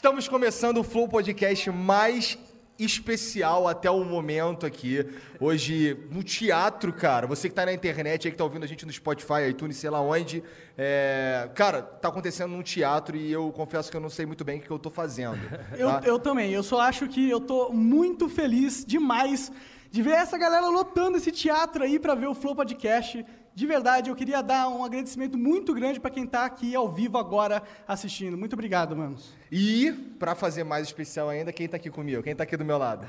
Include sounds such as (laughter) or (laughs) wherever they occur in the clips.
Estamos começando o Flow Podcast mais especial até o momento aqui. Hoje, no teatro, cara. Você que tá na internet aí, que tá ouvindo a gente no Spotify, iTunes, sei lá onde. é, Cara, tá acontecendo num teatro e eu confesso que eu não sei muito bem o que eu tô fazendo. (laughs) Eu, tá? eu também. Eu só acho que eu tô muito feliz demais de ver essa galera lotando esse teatro aí pra ver o Flow Podcast. De verdade, eu queria dar um agradecimento muito grande pra quem tá aqui ao vivo agora assistindo. Muito obrigado, manos. E, pra fazer mais especial ainda, quem tá aqui comigo? Quem tá aqui do meu lado?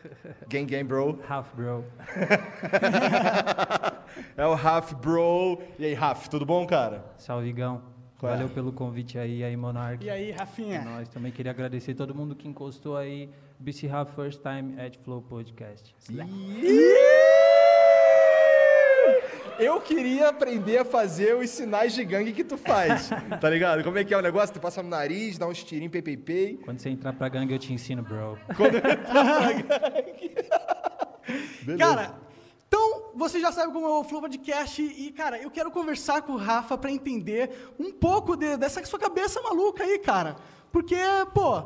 (laughs) Gang, gang, bro. Half bro. (laughs) É o Raf, bro. E aí, Raf, tudo bom, cara? Salvigão. Qual é? Valeu pelo convite aí, aí, Monark. E aí, Rafinha? Nós também queria agradecer todo mundo que encostou aí. BC Half First Time at Flow Podcast. Eu queria aprender a fazer os sinais de gangue que tu faz, (laughs) tá ligado? Como é que é o negócio? Tu passa no nariz, dá uns tirinhos, pei, pei, pei. Quando você entrar pra gangue, eu te ensino, bro. (laughs) Cara, então você já sabe como é o Flow Podcast e, cara, eu quero conversar com o Rafa pra entender um pouco de- dessa sua cabeça maluca aí, cara. Porque, pô,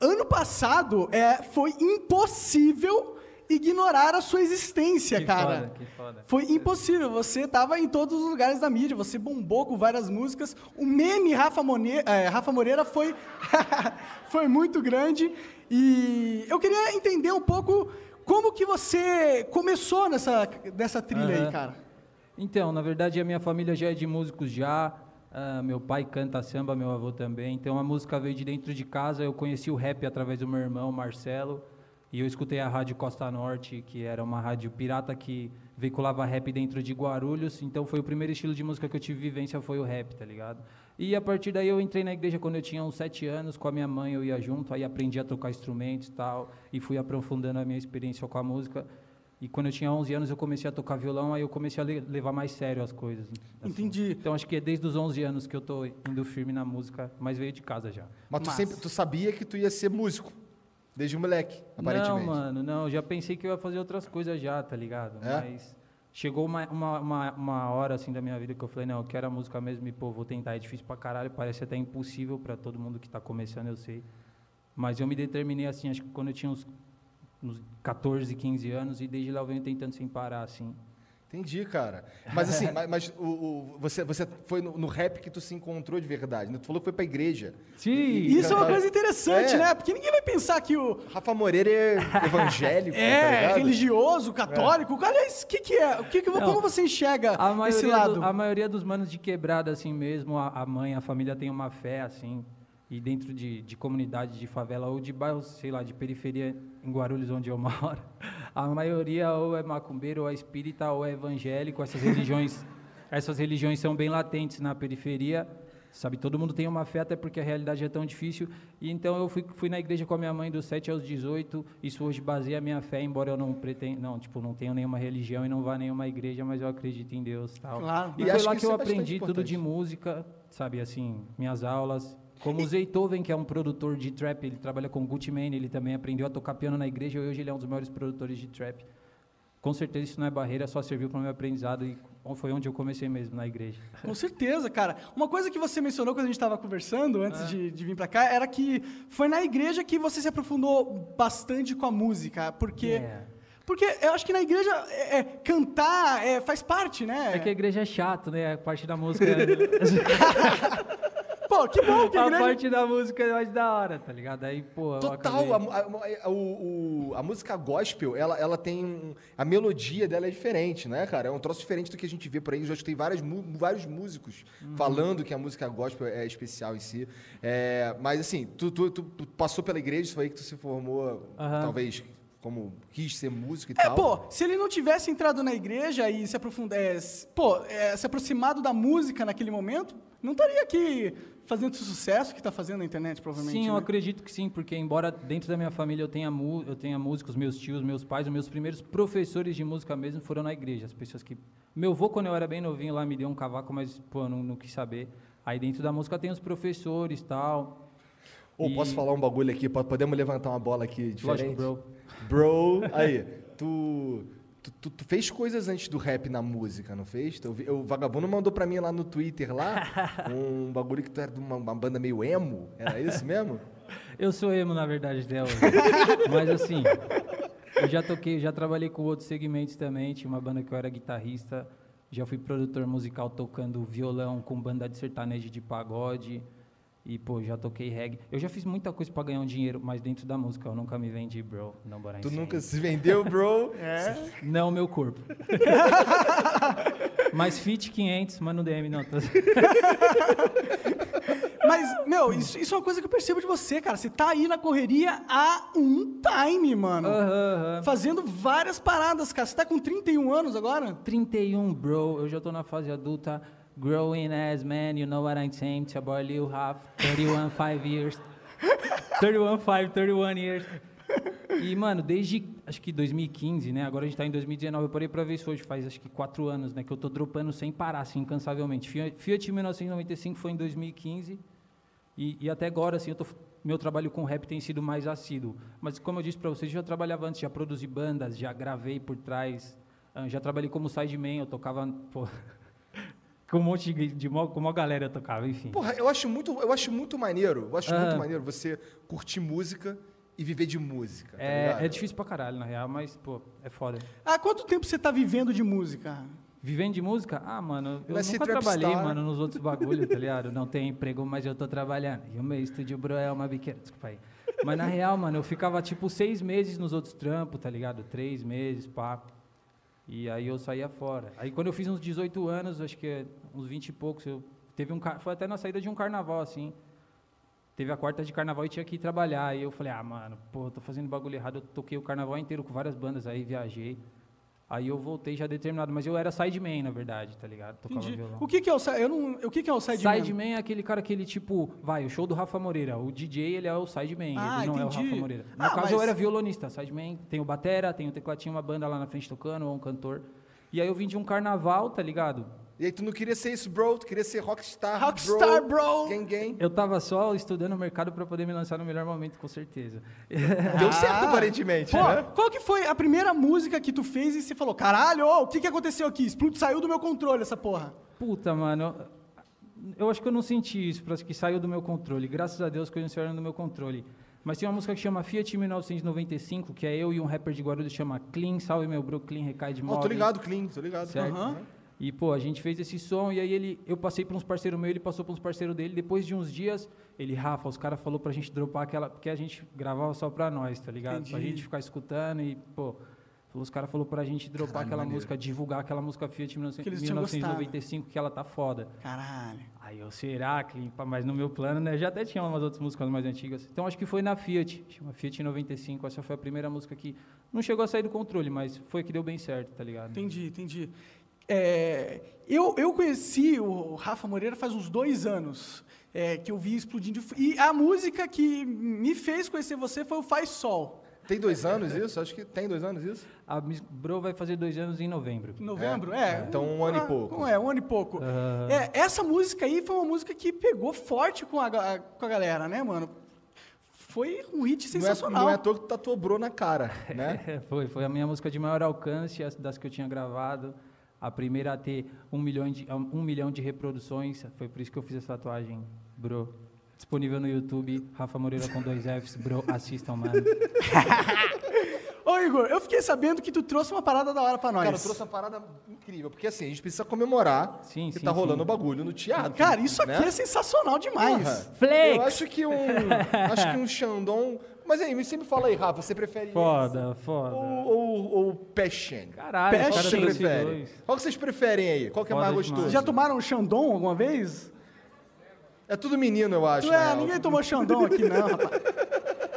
ano passado é, foi impossível ignorar a sua existência, Que cara. foda, que foda. Foi impossível. Você tava em todos os lugares da mídia, você bombou com várias músicas. O meme Rafa, Mone- eh, Rafa Moreira foi, (laughs) foi muito grande. E eu queria entender um pouco como que você começou nessa, nessa trilha aí, Aham. cara. Então, na verdade, a minha família já é de músicos já. Ah, meu pai canta samba, meu avô também. Então, a música veio de dentro de casa. Eu conheci o rap através do meu irmão, Marcelo. E eu escutei a Rádio Costa Norte, que era uma rádio pirata que veiculava rap dentro de Guarulhos. Então, foi o primeiro estilo de música que eu tive vivência, foi o rap, tá ligado? E a partir daí eu entrei na igreja quando eu tinha uns sete anos, com a minha mãe eu ia junto, aí aprendi a tocar instrumentos e tal, e fui aprofundando a minha experiência com a música. E quando eu tinha 11 anos eu comecei a tocar violão, aí eu comecei a le- levar mais sério as coisas. assim. Entendi. Então acho que é desde os 11 anos que eu tô indo firme na música, mas veio de casa já. Mas tu Massa. sempre tu sabia que tu ia ser músico, desde moleque, aparentemente. Não, mano, não, já pensei que eu ia fazer outras coisas já, tá ligado? É? Mas chegou uma, uma, uma, uma hora assim da minha vida que eu falei, não, eu quero a música mesmo e pô, vou tentar, é difícil pra caralho, parece até impossível pra todo mundo que tá começando, eu sei. Mas eu me determinei assim, acho que quando eu tinha uns, uns 14, 15 anos e desde lá eu venho tentando sem parar, assim. Entendi, cara. Mas assim, (laughs) mas, mas o, o- você, você foi no, no rap que tu se encontrou de verdade, né? Tu falou que foi pra igreja. Sim! Isso é uma coisa interessante, É. né? Porque ninguém vai pensar que o Rafa Moreira é (laughs) evangélico, tá é ligado? religioso, católico. Aliás, o que, que é? O que que, Não, como você enxerga A esse maioria, lado? do- a maioria dos manos de quebrada, assim mesmo, a, a mãe, a família tem uma fé, assim, e dentro de, de comunidade de favela ou de bairros, sei lá, de periferia em Guarulhos, onde eu (laughs) moro, a maioria ou é macumbeiro, ou é espírita, ou é evangélico, essas religiões, (laughs) essas religiões são bem latentes na periferia, sabe, todo mundo tem uma fé, até porque a realidade é tão difícil, e então eu fui, fui na igreja com a minha mãe dos 7 aos 18, isso hoje baseia a minha fé, embora eu não pretendo, não, tipo, não tenho nenhuma religião e não vá a nenhuma igreja, mas eu acredito em Deus, tal. Claro. E, E foi acho lá que que eu é aprendi tudo de música, sabe, assim, minhas aulas. Como o Zeytoven, que é um produtor de trap, ele trabalha com Gucci Mane, ele também aprendeu a tocar piano na igreja e hoje ele é um dos maiores produtores de trap. Com certeza isso não é barreira, só serviu para o meu aprendizado e foi onde eu comecei mesmo, na igreja. (laughs) Com certeza, cara. Uma coisa que você mencionou quando a gente estava conversando, antes de, de vir para cá, era que foi na igreja que você se aprofundou bastante com a música. Porque, Yeah. porque eu acho que na igreja é, é, cantar é, faz parte, né? É que a igreja é chato, né? A parte da música. (laughs) (laughs) Pô, que bom que a a igreja... parte da música é mais da hora, tá ligado? Aí, pô. Total, acabei- a, a, a- o- o- a música gospel, ela, ela tem. um- A melodia dela é diferente, né, cara? É um troço diferente do que a gente vê por aí. Eu já escutei várias, vários músicos Uhum. falando que a música gospel é especial em si. É, mas assim, tu, tu- tu- passou pela igreja, isso foi aí que tu se formou, Aham. talvez como quis ser músico e É, tal. pô, se ele não tivesse entrado na igreja e se aprofundar, é, pô, é, se aproximado da música naquele momento, não estaria aqui fazendo esse sucesso que está fazendo na internet, provavelmente. Sim, eu né? acredito que sim, porque embora dentro da minha família eu tenha, mu- eu tenha músicos, meus tios, meus pais, os meus primeiros professores de música mesmo foram na igreja. As pessoas que. Meu avô, quando eu era bem novinho lá, me deu um cavaco, mas, pô, eu não, não quis saber. Aí dentro da música tem os professores e tal. Ou E- posso falar um bagulho aqui? Po- Podemos levantar uma bola aqui diferente? Lógico, bro. Bro, aí, tu, tu, tu- tu fez coisas antes do rap na música, não fez? Eu o vagabundo mandou pra mim lá no Twitter lá (laughs) um bagulho que tu era de uma, uma banda meio emo. Era isso mesmo? Eu sou emo, na verdade, hoje. (laughs) Mas assim, eu já toquei, já trabalhei com outros segmentos também. Tinha uma banda que eu era guitarrista. Já fui produtor musical tocando violão com banda de sertanejo de pagode. E, pô, já toquei reggae. Eu já fiz muita coisa pra ganhar um dinheiro, mas dentro da música eu nunca me vendi, bro. Não, bora Tu nunca se vendeu, bro? (laughs) É. Não, meu corpo. (laughs) mas fit 500, mas no DM não. Tô... (laughs) Mas, meu, isso, isso é uma coisa que eu percebo de você, cara. Você tá aí na correria há um time, mano. Aham, aham. Fazendo várias paradas, cara. Você tá com 31 anos agora? 31, bro. Eu já tô na fase adulta. Growing as man, you know what I'm saying? A boy Lil Half, 31, 5 years. 31, 5, 31 years. E, mano, desde acho que 2015, né? Agora a gente tá em 2019. Eu parei pra ver isso hoje, faz acho que 4 anos, né? Que eu tô dropando sem parar, assim, incansavelmente. Fiat, Fiat 1995 foi em 2015. E, e até agora, assim, eu tô, meu trabalho com rap tem sido mais assíduo. Mas, como eu disse pra vocês, já trabalhava antes, já produzi bandas, já gravei por trás. ah, já trabalhei como sideman, eu tocava, com um monte de, de mó- com uma galera tocava, enfim. Porra, eu acho muito, eu acho muito maneiro. Eu acho Ah. muito maneiro você curtir música e viver de música. tá é, ligado? é difícil pra caralho, na real, mas, pô, é foda. Há quanto tempo você tá vivendo de música? Vivendo de música? Ah, mano, eu Vai ser nunca trabalhei, trapstar. mano, nos outros bagulhos, tá ligado? Não tenho emprego, mas eu tô trabalhando. E o meu estúdio, bro, é uma biqueira. Desculpa aí. Mas na real, mano, eu ficava tipo seis meses nos outros trampos, tá ligado? Três meses, pá. E aí eu saía fora. Aí quando eu fiz uns 18 anos, acho que uns 20 e poucos, eu teve um foi até na saída de um carnaval assim. Teve a quarta de carnaval e tinha que ir trabalhar. Aí eu falei: "Ah, mano, pô, eu tô fazendo bagulho errado. Eu toquei o carnaval inteiro com várias bandas aí, viajei. Aí eu voltei já determinado, mas eu era sideman, na verdade, tá ligado? Tocava Entendi. violão. O que que é o, eu não, o que que é o sideman? Sideman é aquele cara que ele, tipo, vai, o show do Rafa Moreira. O DJ, ele é o sideman, Ah, ele não é o entendi. Rafa Moreira. No Ah, caso, mas- eu era violonista. Sideman tem o batera, tem o tecladinho, uma banda lá na frente tocando, ou um cantor. E aí eu vim de um carnaval, tá ligado? E aí tu não queria ser isso, bro? Tu queria ser rockstar, Rockstar, bro. Gang, gang. Eu tava só estudando o mercado pra poder me lançar no melhor momento, com certeza. (laughs) Deu certo, aparentemente, Pô, né? qual que foi a primeira música que tu fez e você falou, caralho, ô, o que que aconteceu aqui? Explode, saiu do meu controle essa porra. Puta, mano. Eu acho que eu não senti isso, parece que saiu do meu controle. Graças a Deus que eu não saiu do meu controle. Mas tem uma música que chama Fiat 1995, que é eu e um rapper de Guarulhos chama Clean, salve meu bro, Clean, recai de Ó, móvel. tô ligado, Clean, tô ligado. Certo. Aham. E, pô, a gente fez esse som e aí ele, eu passei para uns parceiros meus, ele passou para uns parceiros dele. Depois de uns dias, ele, Rafa, os caras falou pra gente dropar aquela, porque a gente gravava só pra nós, tá ligado? Pra Entendi. gente ficar escutando e, pô, falou- os caras falou pra gente dropar Caralho, aquela maneiro. música, divulgar aquela música Fiat 19- Que eles tinham 1995, que ela tá foda. Caralho. Aí eu, será? Pá, Mas no meu plano, né, já até tinha umas outras músicas mais antigas. Então acho que foi na Fiat, chama Fiat 95, essa foi a primeira música que não chegou a sair do controle, mas foi que deu bem certo, tá ligado? Entendi, entendi. É, eu, eu conheci o Rafa Moreira faz uns dois anos, é, que eu vi explodindo. E a música que me fez conhecer você foi o Faz Sol. Tem dois anos isso? Acho que tem dois anos isso. A Miss Bro vai fazer dois anos em novembro. Em novembro? É, É. então um ano e Ah, pouco. É, um ano e pouco. Aham. É, essa música aí foi uma música que pegou forte com a, com a galera, né, mano? Foi um hit Não é, sensacional. não é à toa que tu tatuou na cara, né? (laughs) É, foi, foi a minha música de maior alcance, as das que eu tinha gravado. A primeira a ter um milhão de, um milhão de reproduções. Foi por isso que eu fiz essa tatuagem, bro. Disponível no YouTube, Rafa Moreira com dois Fs, bro, assistam, mano. (laughs) Ô, Igor, eu fiquei sabendo que tu trouxe uma parada da hora pra nós. Cara, eu trouxe uma parada incrível, porque assim, a gente precisa comemorar Sim, que sim, tá rolando o bagulho no teatro. Cara, isso aqui né? é sensacional demais. Flex! Eu acho que um. acho que um Xandão. Mas aí, me sempre fala aí, Rafa, você prefere Foda, esse foda. ou, ou, ou Passion? Caralho, têm esses prefere? dois. Qual que vocês preferem aí? Qual que é Foda mais demais. gostoso? Vocês já tomaram Xandão alguma vez? É tudo menino, eu acho. Tu na é, real. ninguém tomou Xandão aqui não, rapaz.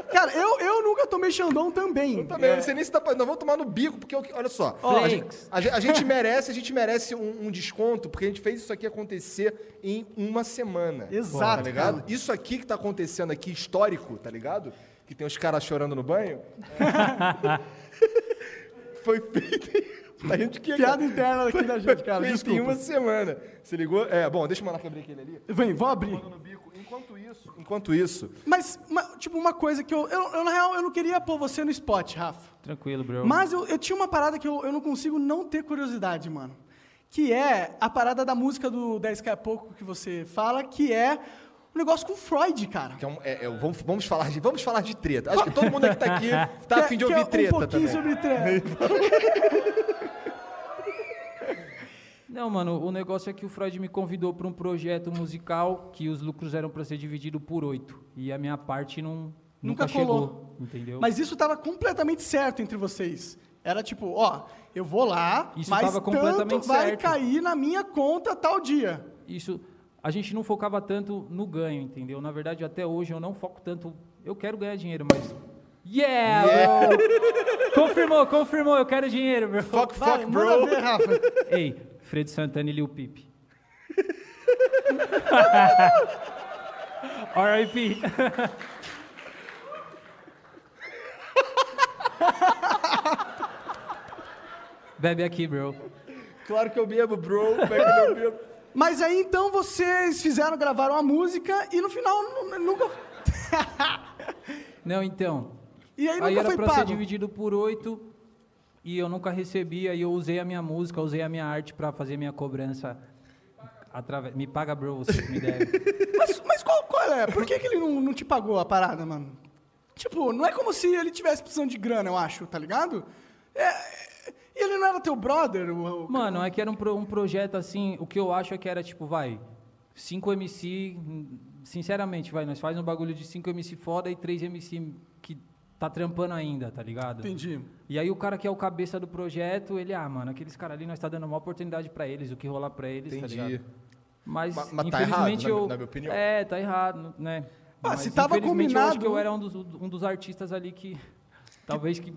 Cara, eu, eu nunca tomei Xandão também. Eu também, eu não sei nem se dá pra... Nós vamos tomar no bico, porque, eu- olha só. Ó, a, gente, a, gen- a gente (laughs) merece, a gente merece um, um desconto, porque a gente fez isso aqui acontecer em uma semana. Exato, Tá ligado? cara. Isso aqui que tá acontecendo aqui, histórico, tá ligado? Que tem os caras chorando no banho. (laughs) Foi feito... A gente que Piada interna aqui da gente, cara. Feito em Desculpa. uma semana. Se ligou? É, bom, deixa o Monarca abrir aquele ali. Vem, vou abrir. No bico. Enquanto isso, enquanto isso, Mas, ma- tipo, uma coisa que eu, eu, eu, na real, eu não queria pôr você no spot, Rafa. Tranquilo, bro. Mas eu, eu tinha uma parada que eu, eu não consigo não ter curiosidade, mano. Que é a parada da música do 10K a pouco que você fala, que é o negócio com o Freud, cara. que é um- é- é, vamos, vamos, falar de, vamos falar de treta. Acho que todo mundo que tá aqui (laughs) tá Que a é- fim de que é ouvir treta um pouquinho também. sobre treta. (laughs) Não, mano, o negócio é que o Freud me convidou para um projeto musical que os lucros eram para ser dividido por oito. E a minha parte não, Nunca nunca, colou. chegou, entendeu? Mas isso tava completamente certo entre vocês. Era tipo, ó, eu vou lá, Isso mas tava tanto vai certo. cair na minha conta tal dia. Isso, a gente não focava tanto no ganho, entendeu? Na verdade, até hoje eu não foco tanto. Eu quero ganhar dinheiro, mas. Yeah, bro! confirmou, confirmou, eu quero dinheiro, bro. Fuck, Vai, fuck, bro. ver, Rafa. (laughs) Ei, Fred Santana e Lil Peep. (laughs) R.I.P. (laughs) Bebe aqui, bro. Claro que eu bebo, bro. Não bebo? Mas aí então vocês fizeram, gravaram a música e no final nu- nunca. (laughs) Não, então. E aí Aí nunca era foi pra ser pago. dividido por oito e eu nunca recebi. Aí eu usei a minha música, usei a minha arte pra fazer minha cobrança. Através... Me paga, bro, você me deve. (laughs) Mas, mas qual, qual é? Por que, que ele não, não te pagou a parada, mano? Tipo, não é como se ele tivesse precisando de grana, eu acho, tá ligado? É, e ele não era teu brother? O, o- Mano, é que era um, pro- um projeto assim, o que eu acho é que era tipo, vai, 5 MC, sinceramente, vai, nós faz um bagulho de 5 MC foda e 3 MC que tá trampando ainda, tá ligado? Entendi. E aí o cara que é o cabeça do projeto, ele, ah, mano, aqueles caras ali nós tá dando uma oportunidade pra eles, o que rolar pra eles, Entendi. tá ligado? Mas, Ma- mas tá errado, infelizmente na- eu... na minha opinião. É, tá errado, né? Ah, Mas, se tava infelizmente, eu acho que eu combinado- era um dos, um dos artistas ali que... Talvez que...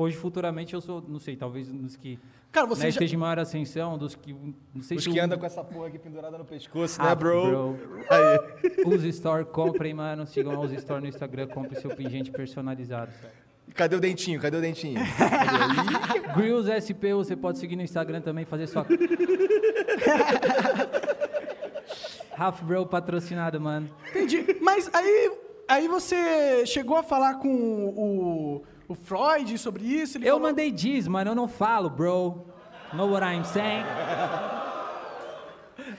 Hoje, futuramente, eu sou, não sei, talvez dos que... Cara, você né, já- esteja em maior ascensão, dos que... Não sei Os se que o- andam com essa porra aqui pendurada no pescoço, Ah, né, bro? bro. Aí. (laughs) Use Store, comprem, mano. Sigam a Use Store no Instagram, compre seu pingente personalizado. Cadê o dentinho? Cadê o dentinho? (laughs) Grills SP, você pode seguir no Instagram também, fazer sua... (laughs) Half Bro patrocinado, mano. Entendi. Mas aí, aí você chegou a falar com o, o Freud sobre isso? Ele Eu falou- mandei diz, mano, eu não falo, bro. Know what I'm saying?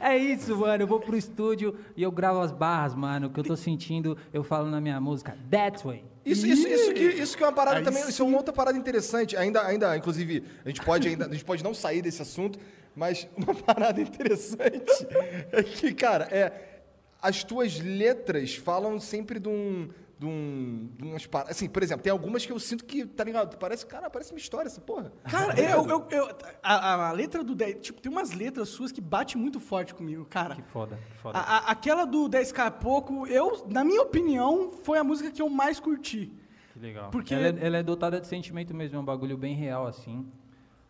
É isso, mano. Eu vou pro estúdio e eu gravo as barras, mano. O que eu tô sentindo, eu falo na minha música. That way. Isso, isso, isso, que, isso que é uma parada Aí também, isso é uma outra parada interessante. Ainda, ainda, inclusive, a gente pode ainda, a gente pode não sair desse assunto, mas uma (laughs) parada interessante é que, cara, é as tuas letras falam sempre de um de um, de umas paradas. Assim, por exemplo, tem algumas que eu sinto que, tá ligado? Parece, cara, parece uma história essa porra. Cara, eu, eu, eu- a, a- a letra do 10... Tipo, tem umas letras suas que bate muito forte comigo, cara. Que foda, que foda. A- a- aquela do 10k a pouco, eu, na minha opinião, foi a música que eu mais curti. Que legal. Porque- Ela, é, ela é dotada de sentimento mesmo, é um bagulho bem real, assim.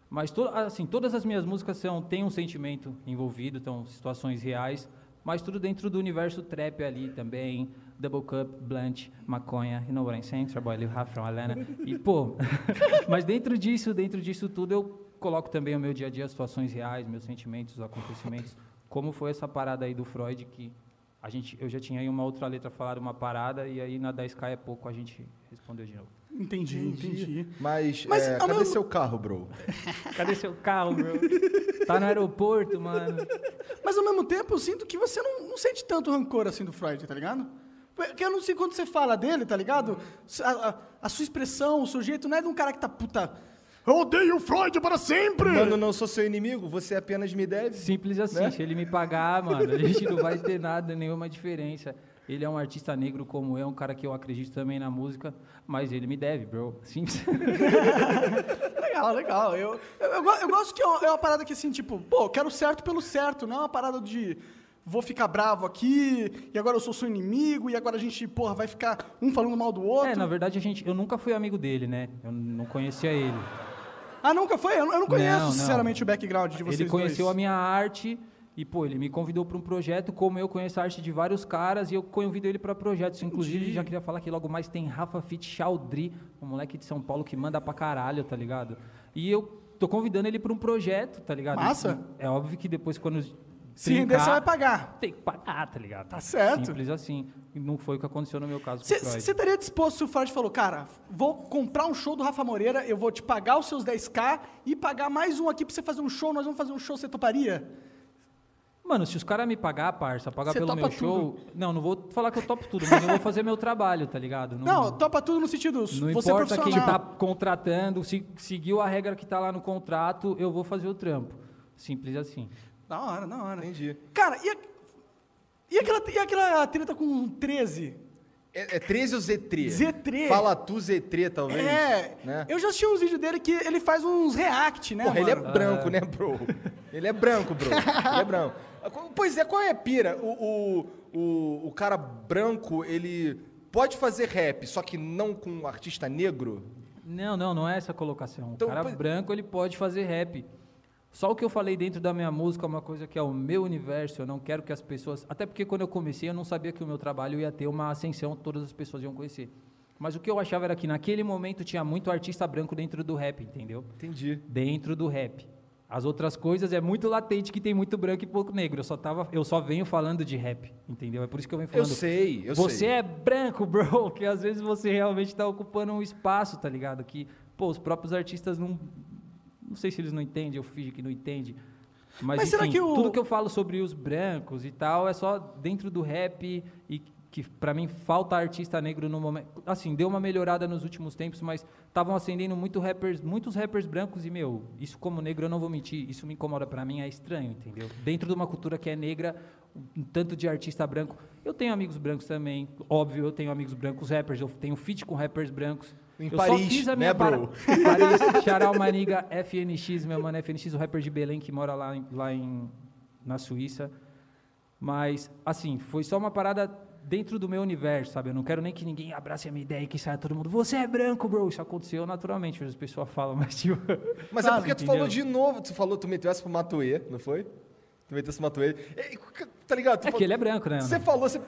Mas, to, assim, todas as minhas músicas são, têm um sentimento envolvido, são situações reais, mas tudo dentro do universo trap ali também. Double Cup, Blunt, Maconha, you know what I'm saying? Trabalho, Rafron, Alana. E, pô, (laughs) mas dentro disso, dentro disso tudo, eu coloco também o meu dia a dia, as situações reais, meus sentimentos, os acontecimentos. Como foi essa parada aí do Freud, que a gente, eu já tinha aí uma outra letra falado uma parada, e aí na 10K é pouco a gente respondeu de novo. Entendi, entendi. Mas, Mas, é, ao cadê mesmo- seu carro, bro? (laughs) Cadê seu carro, bro? Tá no aeroporto, mano. Mas ao mesmo tempo, eu sinto que você não, não sente tanto rancor assim do Freud, tá ligado? Porque eu não sei quando você fala dele, tá ligado? A, a- a sua expressão, o seu jeito não é de um cara que tá puta. Eu odeio o Freud para sempre! Mano, não sou seu inimigo, você apenas me deve. Simples assim, Né? se ele me pagar, mano, a gente não vai ter nada, nenhuma diferença. Ele é um artista negro como eu, um cara que eu acredito também na música, mas ele me deve, bro. Simples. (laughs) Legal, legal. Eu, eu, eu, eu gosto que é uma, é uma parada que assim, tipo, pô, quero certo pelo certo, não é uma parada de. vou ficar bravo aqui, e agora eu sou seu inimigo, e agora a gente, porra, vai ficar um falando mal do outro. É, na verdade, a gente, eu nunca fui amigo dele, né? Eu não conhecia ele. Ah, nunca foi? Eu não, eu não conheço, Não, não. sinceramente, o background de vocês Ele conheceu dois. a minha arte e, pô, ele me convidou para um projeto, como eu conheço a arte de vários caras, e eu convido ele para projetos. Inclusive, já queria falar que logo mais tem Rafa Fit Chaldri, um moleque de São Paulo que manda pra caralho, tá ligado? E eu tô convidando ele para um projeto, tá ligado? Massa. E É óbvio que depois, quando. Se render, você vai pagar. Tem que pagar, tá ligado? Tá certo. Simples assim. Não foi o que aconteceu no meu caso. Você estaria disposto se o Freud falou, cara, vou comprar um show do Rafa Moreira, eu vou te pagar os seus 10k e pagar mais um aqui pra você fazer um show, nós vamos fazer um show, você toparia? Mano, se os caras me pagar, parça, pagar Você pelo topa meu show. tudo. Não, não vou falar que eu topo tudo, mas eu vou fazer meu trabalho, tá ligado? Não, topa tudo no sentido, Não você é importa quem profissional. tá contratando, se seguiu a regra que tá lá no contrato, eu vou fazer o trampo. Simples assim. Da hora, da hora. Entendi. Cara, e, a- e aquela, e aquela treta com 13? É, é 13 ou Z3? Z3. Fala tu Z3, talvez. É, Né? eu já assisti uns vídeos dele que ele faz uns react, né, Porra, ele é mano? branco, né, bro? Ele é branco, bro. Ele é branco. (laughs) Pois é, qual é a pira? O, o, o, o cara branco, ele pode fazer rap, só que não com um artista negro? Não, não, não é essa a colocação. Então, o cara pois- branco, ele pode fazer rap. Só o que eu falei dentro da minha música é uma coisa que é o meu universo, eu não quero que as pessoas... Até porque quando eu comecei, eu não sabia que o meu trabalho ia ter uma ascensão, todas as pessoas iam conhecer. Mas o que eu achava era que naquele momento tinha muito artista branco dentro do rap, entendeu? Entendi. dentro do rap. As outras coisas é muito latente que tem muito branco e pouco negro. Eu só, tava, eu só venho falando de rap, entendeu? É por isso que eu venho Eu falando. sei, eu você sei. é branco, bro, (laughs) que às vezes você realmente está ocupando um espaço, tá ligado? Que, pô, os próprios artistas não. Não sei se eles não entendem, eu finge que não entende. Mas, Mas será enfim, que o- tudo que eu falo sobre os brancos e tal é só dentro do rap e que pra mim falta artista negro no momento. Assim, deu uma melhorada nos últimos tempos, mas estavam acendendo muito rappers, muitos rappers brancos e meu, isso como negro eu não vou mentir, isso me incomoda pra mim, é estranho, entendeu? Dentro de uma cultura que é negra, um tanto de artista branco. Eu tenho amigos brancos também, óbvio, eu tenho amigos brancos rappers, eu tenho feat com rappers brancos. Em eu Paris, só fiz a né, minha bro? para- Paris, Charal Maniga, FNX, meu mano, FNX, o rapper de Belém que mora lá, em, lá em, na Suíça. Mas, assim, foi só uma parada dentro do meu universo, sabe? Eu não quero nem que ninguém abrace a minha ideia e que saia todo mundo, você é branco, bro. Isso aconteceu naturalmente, as pessoas falam, (laughs) mas tipo... Mas é porque tu entendeu? falou de novo, tu falou, tu meteu essa pro Matuê, não foi? Tu meteu essa pro Matuê. Tá ligado? Tu É falou- que ele é branco, né? Você falou, você.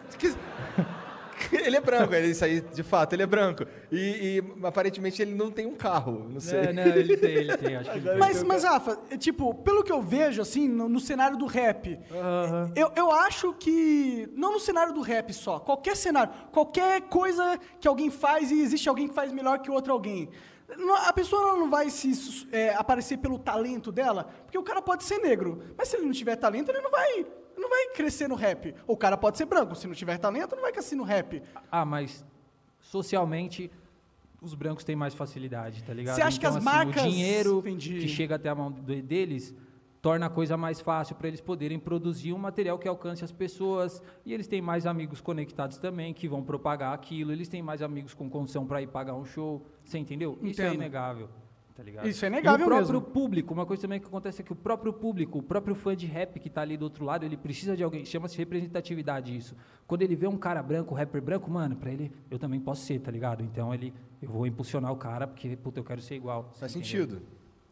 (laughs) ele é branco, ele, isso aí, de fato, ele é branco. E, e, aparentemente ele não tem um carro, não sei. É, não, ele tem, ele tem, acho que ele tem. Mas, mas, Rafa, é, tipo, pelo que eu vejo, assim, no, no cenário do rap, Aham. eu, eu acho que. Não no cenário do rap só, qualquer cenário, qualquer coisa que alguém faz e existe alguém que faz melhor que outro alguém. A pessoa não vai se é, aparecer pelo talento dela, porque o cara pode ser negro, mas se ele não tiver talento, ele não vai, não vai crescer no rap. O cara pode ser branco, se não tiver talento, não vai crescer no rap. Ah, mas socialmente os brancos têm mais facilidade, tá ligado? Você acha que as assim, marcas- o dinheiro Entendi. que chega até a mão de- deles torna a coisa mais fácil para eles poderem produzir um material que alcance as pessoas e eles têm mais amigos conectados também que vão propagar aquilo, eles têm mais amigos com condição para ir pagar um show, você entendeu? Isso é Entendo. inegável. Tá ligado? Isso é inegável e o próprio mesmo. público, uma coisa também que acontece é que o próprio público, o próprio fã de rap que tá ali do outro lado, ele precisa de alguém, chama-se representatividade isso. Quando ele vê um cara branco, rapper branco, mano, pra ele, eu também posso ser, tá ligado? Então ele, eu vou impulsionar o cara porque, puta, eu quero ser igual. Faz entendeu? sentido.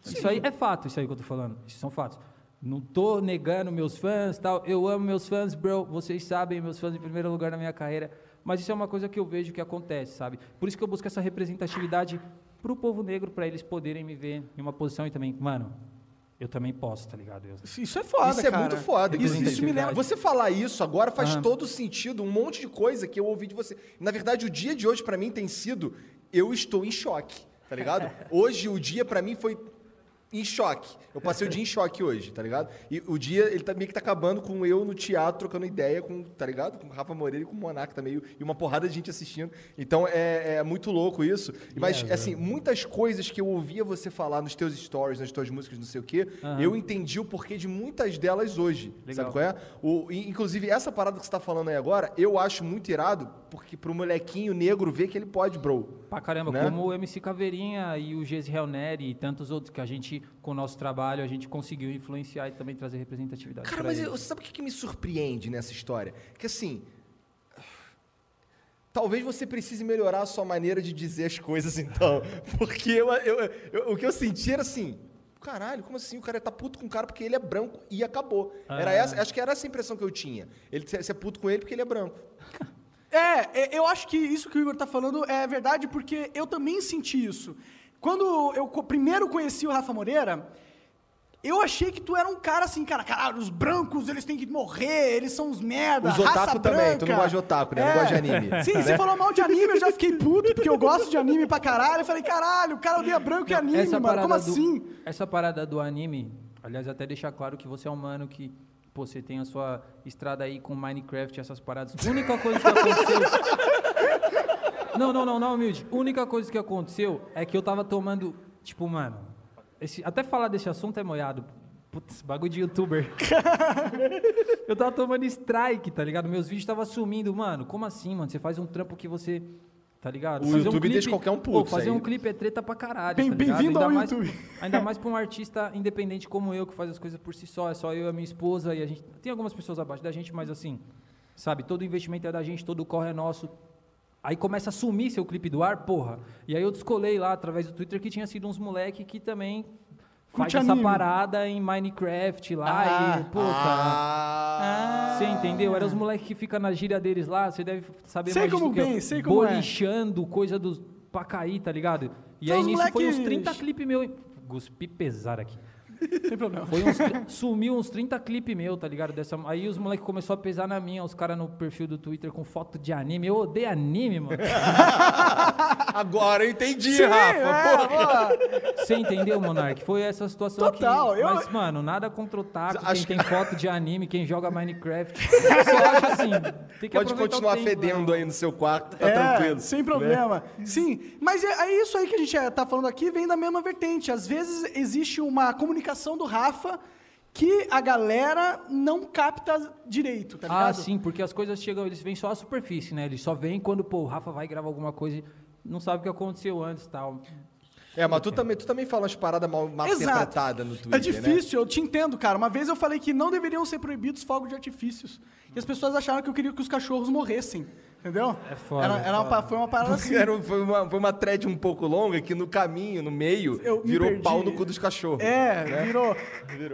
Isso aí é fato, isso aí que eu tô falando. Isso são fatos. Não tô negando meus fãs, tal. Eu amo meus fãs, bro. Vocês sabem, meus fãs em primeiro lugar na minha carreira. Mas isso é uma coisa que eu vejo que acontece, sabe? Por isso que eu busco essa representatividade pro povo negro, para eles poderem me ver em uma posição e também, mano, eu também posso, tá ligado? Eu- Isso é foda, isso é cara. muito foda. Isso, isso me lembra. Você falar isso agora faz Ah. todo sentido, um monte de coisa que eu ouvi de você. Na verdade, o dia de hoje pra mim tem sido eu estou em choque, tá ligado? (laughs) Hoje o dia pra mim foi em choque. Eu passei o dia em choque hoje, tá ligado? E o dia, ele tá meio que tá acabando com eu no teatro trocando ideia com, tá ligado? Com o Rafa Moreira e com o Monarca também, e uma porrada de gente assistindo. Então é, é muito louco isso. Mas, Yeah, assim, muitas coisas que eu ouvia você falar nos teus stories, nas tuas músicas, não sei o quê, Aham. eu entendi o porquê de muitas delas hoje. Legal. Sabe qual é? O, inclusive, essa parada que você tá falando aí agora, eu acho muito irado, porque pro molequinho negro ver que ele pode, bro. Pra caramba, Né? como o MC Caveirinha e o Gesiel Neri e tantos outros que a gente, com o nosso trabalho, a gente conseguiu influenciar e também trazer representatividade Cara, mas eu- sabe o que, que me surpreende nessa história? Que assim. Talvez você precise melhorar a sua maneira de dizer as coisas, (laughs) então. Porque eu, eu- eu- o que eu senti era assim. Caralho, como assim? O cara tá puto com o cara porque ele é branco e acabou. Era Ah. essa, acho que era essa a impressão que eu tinha. Ele você é puto com ele porque ele é branco. (laughs) É, é, eu acho que isso que o Igor tá falando é verdade, porque eu também senti isso. Quando eu primeiro conheci o Rafa Moreira, eu achei que tu era um cara assim, cara, caralho, os brancos, eles têm que morrer, eles são uns merda, Os raça otaku também, tu não gosta de otaku, né? Não gosta de anime. (laughs) Sim, você falou mal de anime, eu já fiquei puto, porque eu gosto de anime pra caralho. Eu falei, caralho, o cara odeia branco e anime, essa mano, como do- assim? Essa parada do anime, aliás, até deixar claro que você é um mano que, pô, você tem a sua estrada aí com Minecraft, essas paradas. Única coisa que aconteceu. (laughs) não, não, não, não, humilde. Única coisa que aconteceu é que eu tava tomando, tipo, mano, esse- até falar desse assunto é moiado. Putz, bagulho de youtuber. (laughs) eu tava tomando strike, tá ligado? Meus vídeos estavam sumindo. Mano, como assim, mano? Você faz um trampo que você. Tá ligado? O YouTube deixa qualquer um puto, Pô, fazer um clipe é treta pra caralho. Bem- tá bem-vindo ao mais- YouTube. (laughs) Ainda mais pra um artista independente como eu, que faz as coisas por si só. É só eu e a minha esposa. E a gente. Tem algumas pessoas abaixo da gente, mas assim. Sabe, todo investimento é da gente, todo o corre é nosso. Aí começa a sumir seu clipe do ar, porra. E aí eu descolei lá através do Twitter que tinha sido uns moleque que também faz Curte essa anime. parada em Minecraft lá Ah. e, puta. Ah. Você entendeu? Era os moleques que ficam na gíria deles lá, você deve saber Sei mais disso como que eu. bem, sei como é. Bolichando, coisa dos pra cair, tá ligado? E São aí nisso foi uns moleques- 30 clipes meu. Guspi pesar aqui. Tem problema. Foi uns, (laughs) sumiu uns 30 clipes meu, tá ligado? Dessa, aí os moleques começaram a pesar na minha, os caras no perfil do Twitter com foto de anime. Eu odeio anime, mano. (laughs) Agora eu entendi, Sim, Rafa. é. Você entendeu, Monark? Foi essa situação Total, aqui. eu- Mas, mano, nada contra o taco, Acho quem tem foto de anime, quem joga Minecraft. Eu só acho assim, tem que Pode continuar tempo, fedendo né? aí no seu quarto, tá É, tranquilo. Sem problema. Sim, mas é, é isso aí que a gente é, tá falando aqui, vem da mesma vertente. Às vezes existe uma comunicação do Rafa que a galera não capta direito, tá ligado? Ah, sim, porque as coisas chegam, eles vêm só à superfície, né? Eles só vêm quando, pô, o Rafa vai gravar alguma coisa e não sabe o que aconteceu antes e tal. É, mas tu também, tu também fala umas paradas mal, mal interpretadas no Twitter, É difícil, eu te entendo, cara. Uma vez eu falei que não deveriam ser proibidos fogos de artifícios. E as pessoas acharam que eu queria que os cachorros morressem. Entendeu? É foda, Era, é era uma foi uma parada né? assim. Era, foi, uma, foi uma thread um pouco longa que no caminho, no meio, Eu virou pau no cu dos cachorros. É, virou.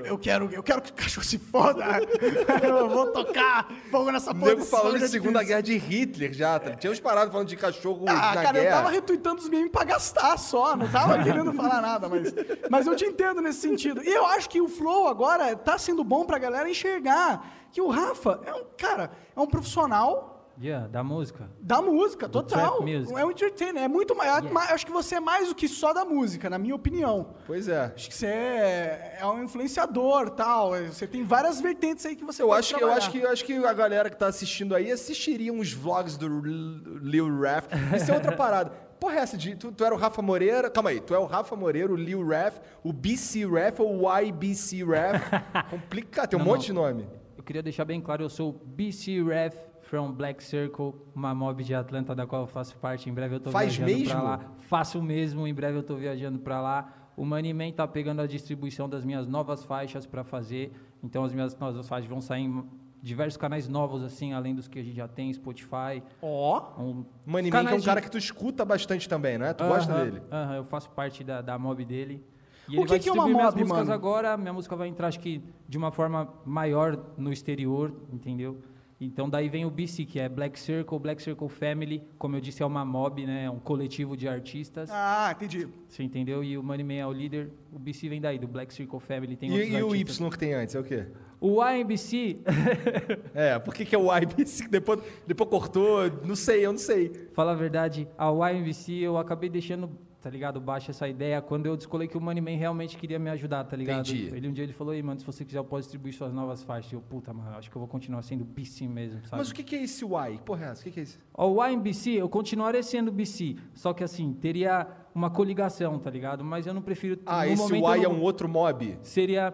Eu quero, eu quero que o cachorro se foda. (laughs) eu vou tocar fogo nessa porra. nego desse falando de de Segunda. Guerra de Hitler já. tá? Tinha uns paradas falando de cachorro Ah, na cara, eu guerra. tava retweetando os memes pra gastar só, não tava (laughs) querendo falar nada, mas, mas eu te entendo nesse sentido. E eu acho que o Flow agora tá sendo bom pra galera enxergar que o Rafa é um, cara, é um profissional Yeah, da música. da música, total. music. É um entertainer, é muito mais. Yeah. Acho que você é mais do que só da música, na minha opinião. Pois é. Acho que você é, é um influenciador, tal. Você tem várias vertentes aí que você Eu pode acho, que, eu, acho que, eu acho que a galera que tá assistindo aí assistiria uns vlogs do Lil Raf. Isso é outra (laughs) parada. Porra, é essa de. Tu, tu era o Rafa Moreira. Calma aí, tu é o Rafa Moreira, o Lil Raf, o BC Raf ou o YBC Raf. (laughs) Complicado, tem um Não, monte de nome. Eu queria deixar bem claro, eu sou BC Ref from Black Circle, uma mob de Atlanta da qual eu faço parte. Em breve eu tô Faz viajando mesmo? pra lá. Faço mesmo, em breve eu tô viajando pra lá. O Moneyman tá pegando a distribuição das minhas novas faixas pra fazer. Então as minhas novas faixas vão sair em diversos canais novos assim, além dos que a gente já tem, Spotify. Ó. Um, Money Man, que é um de- cara que tu escuta bastante também, não é? Tu gosta Aham, dele. aham, eu faço parte da, da mob dele. E O que que é uma distribuir minhas mob, músicas mano? agora. Minha música vai entrar, acho que, de uma forma maior no exterior, entendeu? Então daí vem o BC, que é Black Circle, Black Circle Family. Como eu disse, é uma mob, né? É um coletivo de artistas. Ah, entendi. Você entendeu? E o Moneyman é o líder. O BC vem daí, do Black Circle Family. Tem E, e o. Y que tem antes, é o quê? O YMBC, (laughs) É, por que, que é o YBC? Depois, depois cortou, não sei, eu não sei. Fala a verdade, a YMBC eu acabei deixando, tá ligado, baixa essa ideia quando eu descolei que o Moneyman realmente queria me ajudar, tá ligado? Entendi. Ele um dia ele falou, ei, mano, se você quiser eu posso distribuir suas novas faixas. E eu, puta, mano, acho que eu vou continuar sendo BC mesmo, sabe? Mas o que, que é esse Y? Porra, é? O que, que é isso? Ó, O YMBC, eu continuaria sendo BC, só que assim, teria uma coligação, tá ligado? Mas eu não prefiro... Ah, esse momento, Y é não- um outro mob? Seria...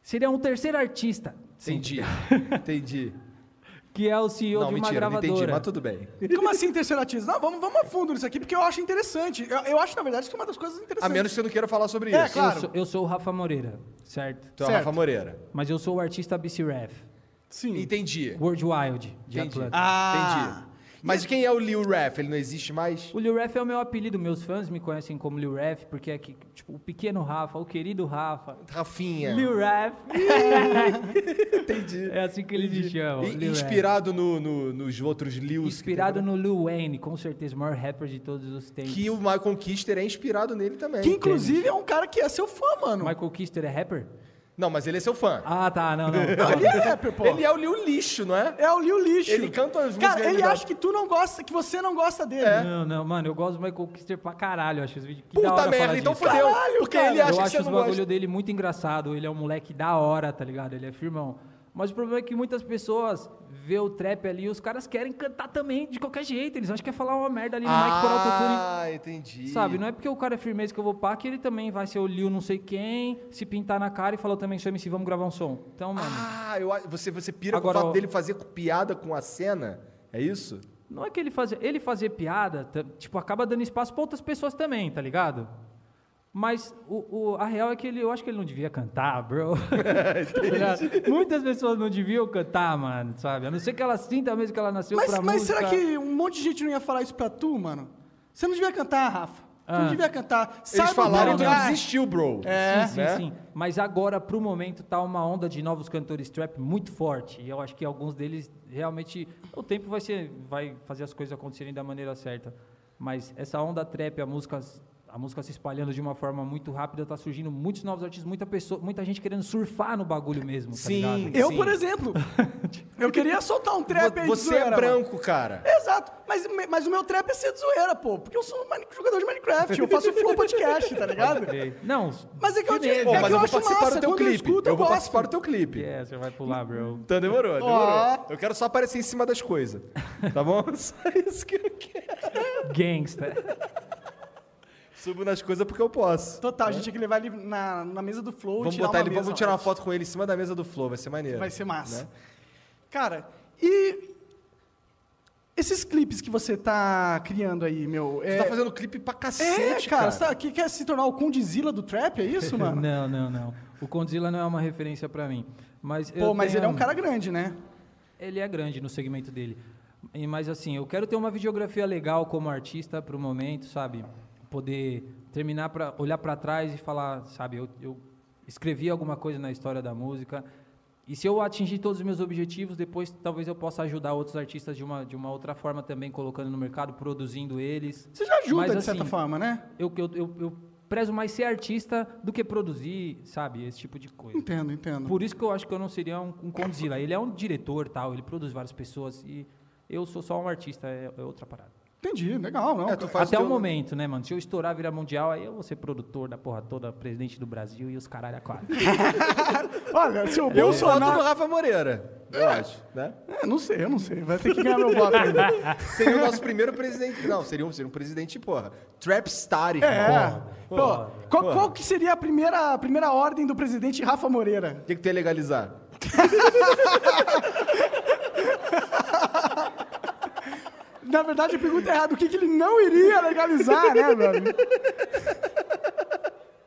Seria um terceiro artista. Entendi. Entendi. Que é o CEO Não, de uma mentira, não gravadora. entendi, mas tudo bem. (laughs) Como assim terceiro artista? Não, vamos, vamos a fundo nisso aqui, porque eu acho interessante. Eu, eu acho, na verdade, que é uma das coisas A interessantes. menos que você não queira falar sobre É, isso. claro. Eu, sou, eu sou o Rafa Moreira, certo? Tu é o. Rafa Moreira. Mas eu sou o artista BC Ref, Sim. Entendi. World Wild, de Entendi. Atlanta. Ah, Entendi. Mas quem é o Lil Ref? Ele não existe mais? O Lil Ref é o meu apelido, meus fãs me conhecem como Lil Ref, porque é que, tipo, o pequeno Rafa, o querido Rafa. Rafinha. Lil Ref. (laughs) Entendi. É assim que eles me chamam. E- inspirado no, no- nos outros Lils. Inspirado no Lil Wayne, com certeza, o maior rapper de todos os tempos. Que o Michael Kister é inspirado nele também. que inclusive é um cara que é seu fã, mano. Michael Kister é rapper? Não, mas ele é seu fã. Ah, tá, não, não. (laughs) Ele é rapper, pô. Ele é o Lil Lixo, não é? É o Lil Lixo. Ele canta as músicas Cara, ele acha que tu não gosta, que você não gosta dele. Não, não, mano, eu gosto do Michael Kister pra caralho, eu acho os vídeos que Puta merda, então disso. fodeu. Caralho, porque cara. ele acha eu que acho os bagulho gosta. dele muito engraçado, ele é um moleque da hora, tá ligado? Ele é firmão. Mas o problema é que muitas pessoas vê o trap ali e os caras querem cantar também de qualquer jeito. Eles acham que é falar uma merda ali no mic por autotune. Ah, entendi. Sabe, não é porque o cara é firmeza que eu vou pá que ele também vai ser o Lil não sei quem, se pintar na cara e falar também sou MC, vamos gravar um som. Então, mano, Ah, eu, você, você pira Agora, com o fato dele fazer piada com a cena? É isso? não é que ele fazer, ele fazer piada, tipo, acaba dando espaço pra outras pessoas também, tá ligado? Mas o, o- a real é que ele, eu acho que ele não devia cantar, bro. (laughs) (laughs) Tá? Muitas pessoas não deviam cantar, mano, sabe? A não ser que ela sinta mesmo que ela nasceu Mas, pra mas música. será que um monte de gente não ia falar isso pra tu, mano? Você não devia cantar, Rafa. Tu não Ah. devia cantar. Eles Saiba o falaram e tu lugar. desistiu, bro. É. Sim, sim, né? sim. Mas agora, pro momento, tá uma onda de novos cantores trap muito forte. E eu acho que alguns deles realmente. O tempo vai ser. vai fazer as coisas acontecerem da maneira certa. Mas essa onda trap, a música, a música se espalhando de uma forma muito rápida, tá surgindo muitos novos artistas, muita pessoa, muita gente querendo surfar no bagulho mesmo. Tá Sim. ligado? Eu, Sim. por exemplo, (laughs) eu queria soltar um trap aí de Você zoeira, é mano. branco, cara. Exato, mas, mas o meu trap é ser de zoeira, pô. Porque eu sou um jogador de Minecraft, eu faço flow podcast, tá ligado? Não, Mas é que eu, é Pô, que mas eu eu vou participar massa, do teu quando eu clipe. escuto, eu, eu vou gosto. participar do teu clipe. é, você vai pular, bro. Então demorou, demorou. Ó. Eu quero só aparecer em cima das coisas. Tá bom? (laughs) Só isso que eu quero. Gangsta. Subo nas coisas porque eu posso. Total, a gente tinha que levar ele na, na mesa do Flow e Vamos tirar botar uma ele, mesa vamos tirar uma foto com ele em cima da mesa do Flow, vai ser maneiro. Vai ser massa. Né? Cara, e esses clipes que você tá criando aí, meu... Você É, tá fazendo clipe pra é cacete, cara, cara. você tá- que quer se tornar o Condizila do trap, é isso, (laughs) mano? Não, não, não. O Condzilla não é uma referência pra mim. Mas Pô, eu mas tenho- ele é um cara grande, né? Ele é grande no segmento dele. Mas assim, eu quero ter uma videografia legal como artista pro momento, sabe? Poder terminar para olhar para trás e falar, sabe, eu, eu escrevi alguma coisa na história da música. E se eu atingir todos os meus objetivos, depois talvez eu possa ajudar outros artistas de uma, de uma outra forma também, colocando no mercado, produzindo eles. Você já ajuda, Mas, de certa assim, forma, né? Eu, eu, eu, eu prezo mais ser artista do que produzir, sabe, esse tipo de coisa. Entendo, entendo. Por isso que eu acho que eu não seria um, um Condzilla. Ele é um diretor, tal, ele produz várias pessoas e eu sou só um artista, é, é outra parada. Entendi, legal, não. É, tu faz Até teu- o momento, né, mano? Se eu estourar virar mundial, aí eu vou ser produtor da porra toda, presidente do Brasil e os caralho a quatro. (laughs) Olha, se o Eu voto no Bolsonaro... Rafa Moreira, eu acho, né? É, não sei, eu não sei. Vai ter que ganhar meu voto ainda. (laughs) Seria o nosso primeiro presidente. Não, seria um, seria um presidente, porra. Trap star, irmão. É. Pô, Porra. qual, Porra. qual que seria a primeira, a primeira ordem do presidente Rafa Moreira? O que, ia legalizar? (laughs) Na verdade, a pergunta é errada. O que, que ele não iria legalizar, né, velho?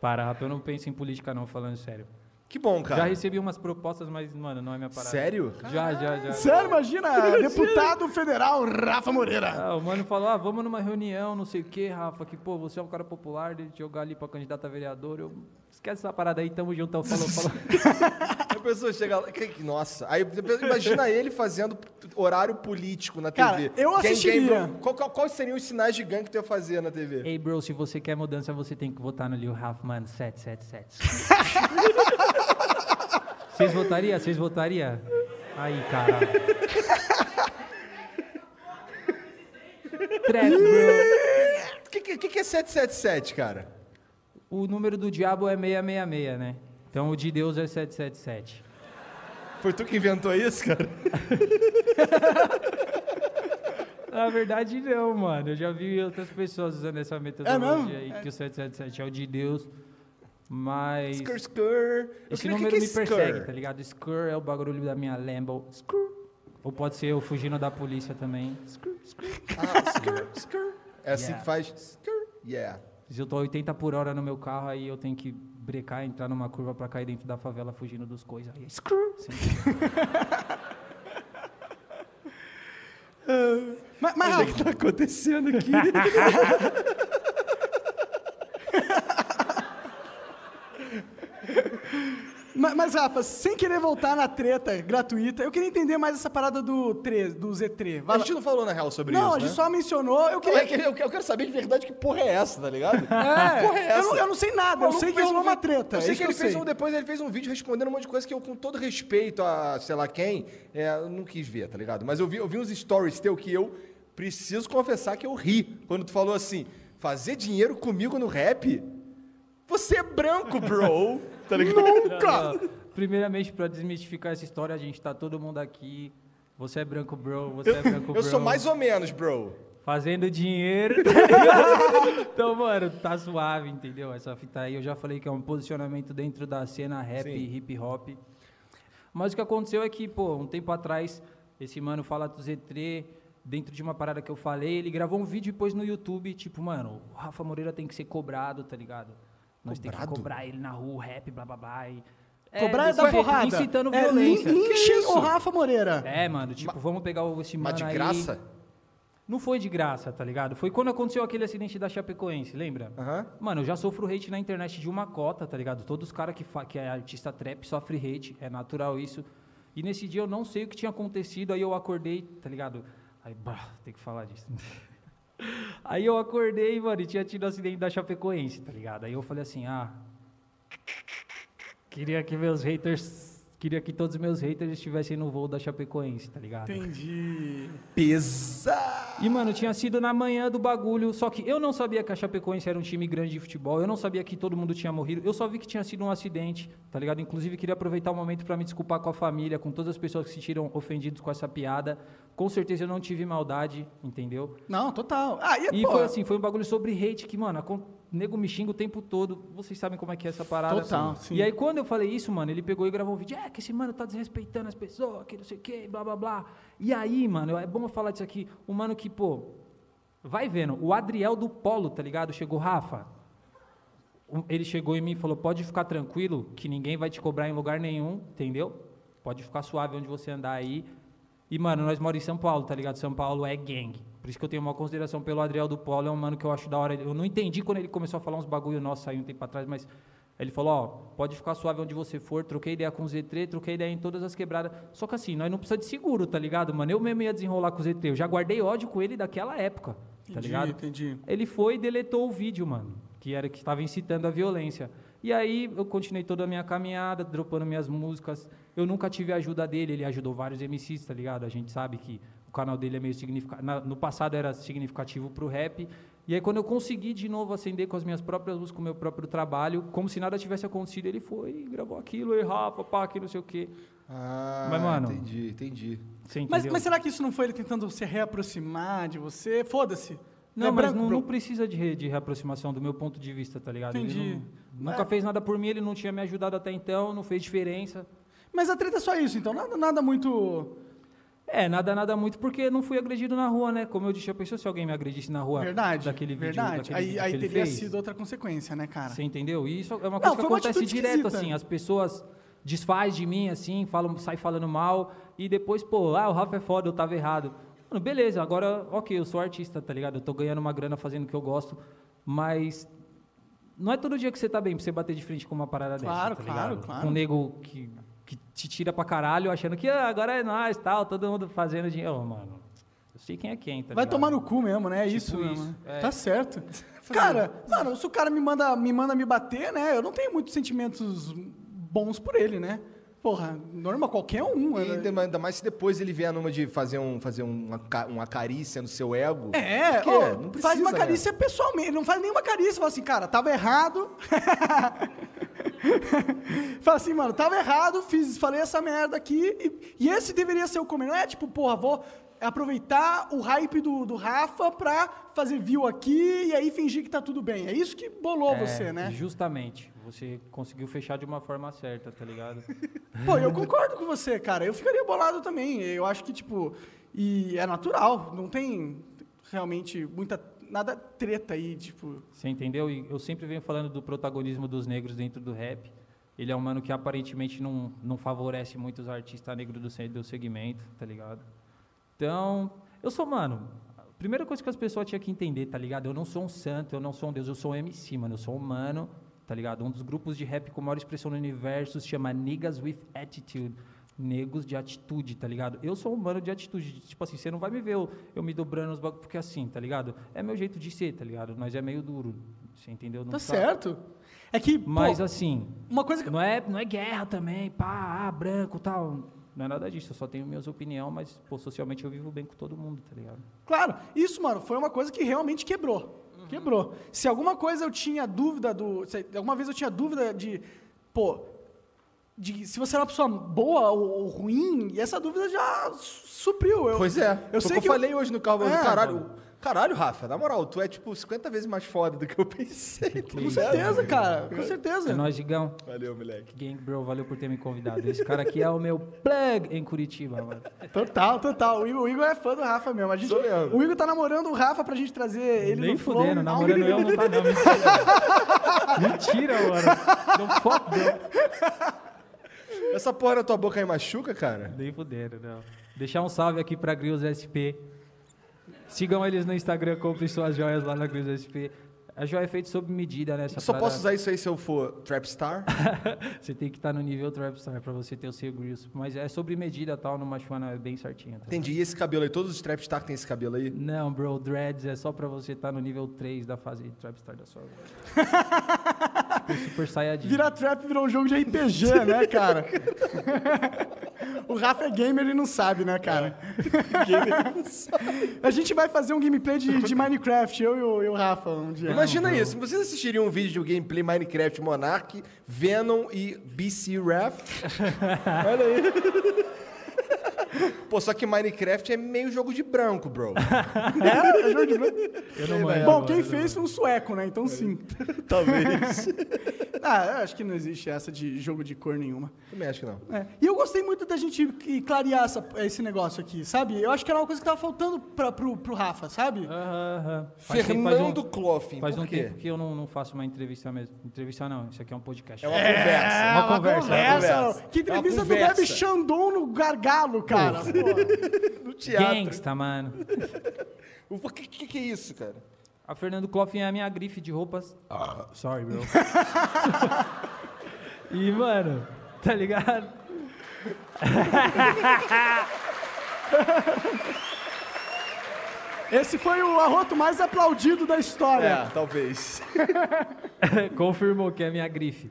Para, Rafa, eu não penso em política não, falando sério. Que bom, Já cara. recebi umas propostas, mas, mano, não é minha parada. Sério? Já, já, já. Sério, imagina, deputado federal Rafa Moreira. Ah, o mano falou, ah, vamos numa reunião, não sei o que, Rafa, que, pô, você é um cara popular, de jogar ali pra candidato a vereador, eu... Esquece essa parada aí, tamo juntão, falou, falou. (laughs) A pessoa chega lá. que- que- Nossa. Aí imagina ele fazendo horário político na Cara, TV. eu assistiria. qual- qual- quais seriam os sinais de gangue que tu ia fazer na TV? Ei, bro, se você quer mudança, você tem que votar no Lil Huffman 777. (laughs) Vocês votariam? Vocês votariam? Aí, caralho. (laughs) Trap, bro. O que, que, que que é 777, cara? O número do diabo é 666, né? Então o de Deus é 777. Foi tu que inventou isso, cara? (laughs) Na verdade, não, mano. Eu já vi outras pessoas usando essa metodologia aí, que o 777 é o de Deus. Mas. Skur, skur. Eu Esse número que que me é skur? persegue, tá ligado? Skur é o bagulho da minha Lambo. Skur. Ou pode ser eu fugindo da polícia também. Ah, skrr, skrr. É assim Yeah. que faz. Skrr, yeah. Se eu tô 80 por hora no meu carro, aí eu tenho que brecar, entrar numa curva pra cair dentro da favela fugindo dos coisas. Aí, skrr, sempre. (laughs) Mas, mas Rafa, O que tá acontecendo aqui? (laughs) mas, mas, Rafa, sem querer voltar na treta gratuita, eu queria entender mais essa parada do, 3, do Z3. Vai A gente não falou na real sobre Não, isso. a gente né? só mencionou. Eu Não, queria. é eu, quero saber de verdade que porra é essa, tá ligado? (laughs) É, porra é essa? eu, não, eu não sei nada, eu sei que rolou um uma treta. Eu sei é que ele fez sei. um, depois ele fez um vídeo respondendo um monte de coisa que eu, com todo respeito a sei lá quem, é, eu não quis ver, tá ligado? Mas eu vi, eu vi uns stories teu que eu preciso confessar que eu ri. Quando tu falou assim, fazer dinheiro comigo no rap? Você é branco, bro. (laughs) tá ligado? Não, não. Primeiramente, pra desmistificar essa história, a gente tá todo mundo aqui. Você é branco, bro. Você é branco, bro. Eu sou mais ou menos, bro. Fazendo dinheiro. (laughs) tá então, mano, tá suave, entendeu? Essa fita aí, eu já falei que é um posicionamento dentro da cena rap Sim. e hip hop. Mas o que aconteceu é que, pô, um tempo atrás, esse mano fala do Z3, dentro de uma parada que eu falei, ele gravou um vídeo e pôs no YouTube, tipo, mano, o Rafa Moreira tem que ser cobrado, tá ligado? Nós tem que cobrar ele na rua, rap, blá blá blá. E... Cobrar é desse dar jeito, porrada. Incitando é, violência. lin- linchem isso? o Rafa Moreira. É, mano, tipo, vamos pegar o- esse mano Mas de aí. graça? Não foi de graça, tá ligado? Foi quando aconteceu aquele acidente da Chapecoense, lembra? Aham. Mano, eu já sofro hate na internet de uma cota, tá ligado? Todos os caras que, fa- que é artista trap sofrem hate, é natural isso. E nesse dia eu não sei o que tinha acontecido, aí eu acordei, tá ligado? Aí, bah, tem que falar disso. (laughs) aí eu acordei, mano, e tinha tido o acidente da Chapecoense, tá ligado? Aí eu falei assim, ah. Queria que meus haters. Queria que todos os meus haters estivessem no voo da Chapecoense, tá ligado? Entendi. Pesado. E, mano, tinha sido na manhã do bagulho, só que eu não sabia que a Chapecoense era um time grande de futebol, eu não sabia que todo mundo tinha morrido, eu só vi que tinha sido um acidente, tá ligado? Inclusive, queria aproveitar o momento pra me desculpar com a família, com todas as pessoas que se sentiram ofendidos com essa piada. Com certeza eu não tive maldade, entendeu? Não, total. Ah, e, E pô, foi assim, foi um bagulho sobre hate que, mano, acon- nego me xinga o tempo todo. Vocês sabem como é que é essa parada. Total, assim. sim. E aí, quando eu falei isso, mano, ele pegou e gravou um vídeo. É, que esse mano tá desrespeitando as pessoas, que não sei o quê, blá, blá, blá. E aí, mano, é bom eu falar disso aqui. Um mano que, pô, vai vendo. O Adriel do Polo, tá ligado? Chegou, Rafa. Ele chegou em mim e falou: pode ficar tranquilo, que ninguém vai te cobrar em lugar nenhum, entendeu? Pode ficar suave onde você andar aí. E, mano, nós moramos em São Paulo, tá ligado? São Paulo é gang. Por isso que eu tenho uma consideração pelo Adriel do Polo, é um mano que eu acho da hora. Eu não entendi quando ele começou a falar uns bagulho nosso aí um tempo atrás, mas ele falou, ó, pode ficar suave onde você for, troquei ideia com o Z3, troquei ideia em todas as quebradas. Só que assim, nós não precisamos de seguro, tá ligado, mano? Eu mesmo ia desenrolar com o Z3, eu já guardei ódio com ele daquela época, tá entendi, ligado? entendi. Ele foi e deletou o vídeo, mano, que era que estava incitando a violência. E aí eu continuei toda a minha caminhada, dropando minhas músicas. Eu nunca tive a ajuda dele, ele ajudou vários MCs, tá ligado? A gente sabe que canal dele é meio significativo. No passado era significativo pro rap. E aí quando eu consegui de novo acender com as minhas próprias luzes, com o meu próprio trabalho, como se nada tivesse acontecido, ele foi e gravou aquilo, e Rafa, pá, que não sei o quê. Ah, Mas, mano- entendi, entendi. Você Mas, mas será que isso não foi ele tentando se reaproximar de você? Foda-se. Não, é mas branco, não, não precisa de, re- de reaproximação do meu ponto de vista, tá ligado? Ele Entendi. não- nunca fez nada por mim, ele não tinha me ajudado até então, não fez diferença. Mas a treta é só isso, então nada, nada muito. É, nada, nada muito, porque não fui agredido na rua, né? Como eu disse, já pensou se alguém me agredisse na rua Verdade. daquele vídeo, verdade. daquele aí vídeo aí que teria fez? sido outra consequência, né, cara? Você entendeu? E isso é uma Não, coisa que foi uma acontece direto, esquisita. assim. As pessoas desfaz de mim, assim, falam, sai falando mal, e depois, pô, ah, o Rafa é foda, eu tava errado. Mano, beleza, agora, ok, eu sou artista, tá ligado? Eu tô ganhando uma grana fazendo o que eu gosto, mas não é todo dia que você tá bem pra você bater de frente com uma parada Claro, dessa, tá claro, ligado? claro. Com um nego que, que te tira pra caralho, achando que ah, agora é nós, tal, todo mundo fazendo dinheiro. Ô, mano, eu sei quem é quem, tá Vai ligado? tomar no cu mesmo, né? É Tipo isso, mesmo. isso, né? é. Tá certo. (laughs) Cara, mano, se o cara me manda, me manda me bater, né? Eu não tenho muitos sentimentos bons por ele, né? Porra, normal, qualquer um. E né? ainda ainda mais se depois ele vier numa de fazer, um, fazer uma, uma carícia no seu ego. É, ó, Não faz uma precisa, né? carícia pessoalmente, não faz nenhuma carícia, fala assim, cara, tava errado. (laughs) (laughs) Fala assim, mano, tava errado, fiz, falei essa merda aqui, e, e esse deveria ser o começo. Não é tipo, porra, vou aproveitar o hype do, do Rafa pra fazer view aqui e aí fingir que tá tudo bem. É isso que bolou É, você, né? Justamente. Você conseguiu fechar de uma forma certa, tá ligado? (laughs) Pô, eu concordo com você, cara. Eu ficaria bolado também. Eu acho que, tipo, e é natural, não tem realmente muita, nada treta aí, tipo... Você entendeu? E eu sempre venho falando do protagonismo dos negros dentro do rap. Ele é um mano que aparentemente não, não favorece muito os artistas negros do, do segmento, tá ligado? Então, eu sou, mano, primeira coisa que as pessoas tinham que entender, tá ligado? Eu não sou um santo, eu não sou um deus, eu sou um MC, mano. Eu sou um mano, tá ligado? Um dos grupos de rap com maior expressão no universo se chama Niggas with Attitude. Negros de atitude, tá ligado? Eu sou um mano de atitude. Tipo assim, você não vai me ver eu, eu me dobrando os bagulhos, porque assim, tá ligado? É meu jeito de ser, tá ligado? Nós é meio duro, você entendeu? Não Tá sabe. certo. É que, pô, Mas assim, uma coisa que... não é, não é guerra também, pá, ah, branco tal. Não é nada disso, eu só tenho minhas opiniões, mas pô, socialmente eu vivo bem com todo mundo, tá ligado? Claro, isso, mano, foi uma coisa que realmente quebrou. Quebrou. Se alguma coisa eu tinha dúvida do. Se alguma vez eu tinha dúvida de. Pô. De se você era uma pessoa boa ou, ou ruim, e essa dúvida já su- supriu. Eu, Pois é. Eu sei o que. eu falei hoje no carro. É, caralho, caralho, Rafa, na moral, tu é tipo 50 vezes mais foda do que eu (laughs) pensei. Com certeza, cara. Com É certeza. nóis, Digão. Valeu, moleque. Gang Bro, valeu por ter me convidado. Esse cara aqui é o meu plug em Curitiba, mano. Total, total. O Igor, o Igor é fã do Rafa mesmo. A gente, Sou mesmo. o Igor tá namorando o Rafa pra gente trazer ele Nem no Flow. fudendo, namorando eu não tá não, mentira. (laughs) mentira, mano. Não fuck. Essa porra na tua boca aí machuca, cara? Nem fudendo, não. Deixar um salve aqui pra Grills SP. Sigam eles no Instagram, comprem suas joias lá na Grills SP. A joia é feita sob medida, né? Essa só parada- posso usar isso aí se eu for Trapstar? (laughs) Você tem que estar no nível Trapstar pra você ter o seu Grills. Mas é sobre medida tal, no Machuana é bem certinho. Tá? Entendi. E esse cabelo aí? Todos os Trapstar têm esse cabelo aí? Não, bro, dreads é só pra você estar no nível 3 da fase Trapstar da sua vida. (laughs) Tipo, super saiyajin. Virar trap virou um jogo de RPG, né, cara? (laughs) o Rafa é gamer e não sabe, né, cara? (laughs) A gente vai fazer um gameplay de, de Minecraft, eu e o, e o Rafa, um dia. Imagina isso. Vocês assistiriam um vídeo de um gameplay Minecraft Monarch, Venom e BC Ref? (laughs) Olha aí. Pô, só que Minecraft é meio jogo de branco, bro. (laughs) É? É jogo de branco? Eu não manjo, Bom, quem fez foi um sueco, né? Então sim. (laughs) Talvez. (laughs) Ah, eu acho que não existe essa de jogo de cor nenhuma. Também acho que não. É. E eu gostei muito da gente que- clarear essa- esse negócio aqui, sabe? Eu acho que era uma coisa que tava faltando pra, pro, pro Rafa, sabe? Aham, aham. Faz tempo- Fernando faz um, Cloffin, Faz um quê? tempo que eu não, não faço uma entrevista mesmo. Entrevista não, isso aqui é um podcast. É uma conversa. É, uma conversa, uma conversa. Que É entrevista uma do Bebe conversa. Xandon no gargalo, cara. Pô. (laughs) No teatro. Gangsta, mano. O que, que, que é isso, cara? A Fernando Clough é a minha grife de roupas. Ah. Sorry, bro. (laughs) e, mano, tá ligado? (laughs) Esse foi o arroto mais aplaudido da história. É, talvez. Confirmou que é a minha grife.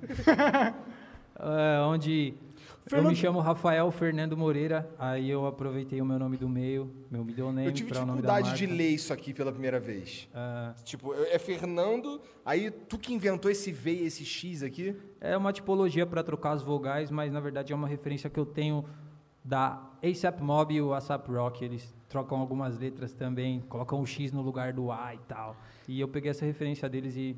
É, onde eu Fernando- me chamo Rafael Fernando Moreira, aí eu aproveitei o meu nome do meio, meu middle name, Eu tive dificuldade de ler isso aqui pela primeira vez. Ah, Tipo, é Fernando, aí tu que inventou esse V e esse X aqui? É uma tipologia para trocar as vogais, mas na verdade é uma referência que eu tenho da ASAP Mob e o ASAP Rock. Eles trocam algumas letras também, colocam o X no lugar do A e tal. E eu peguei essa referência deles e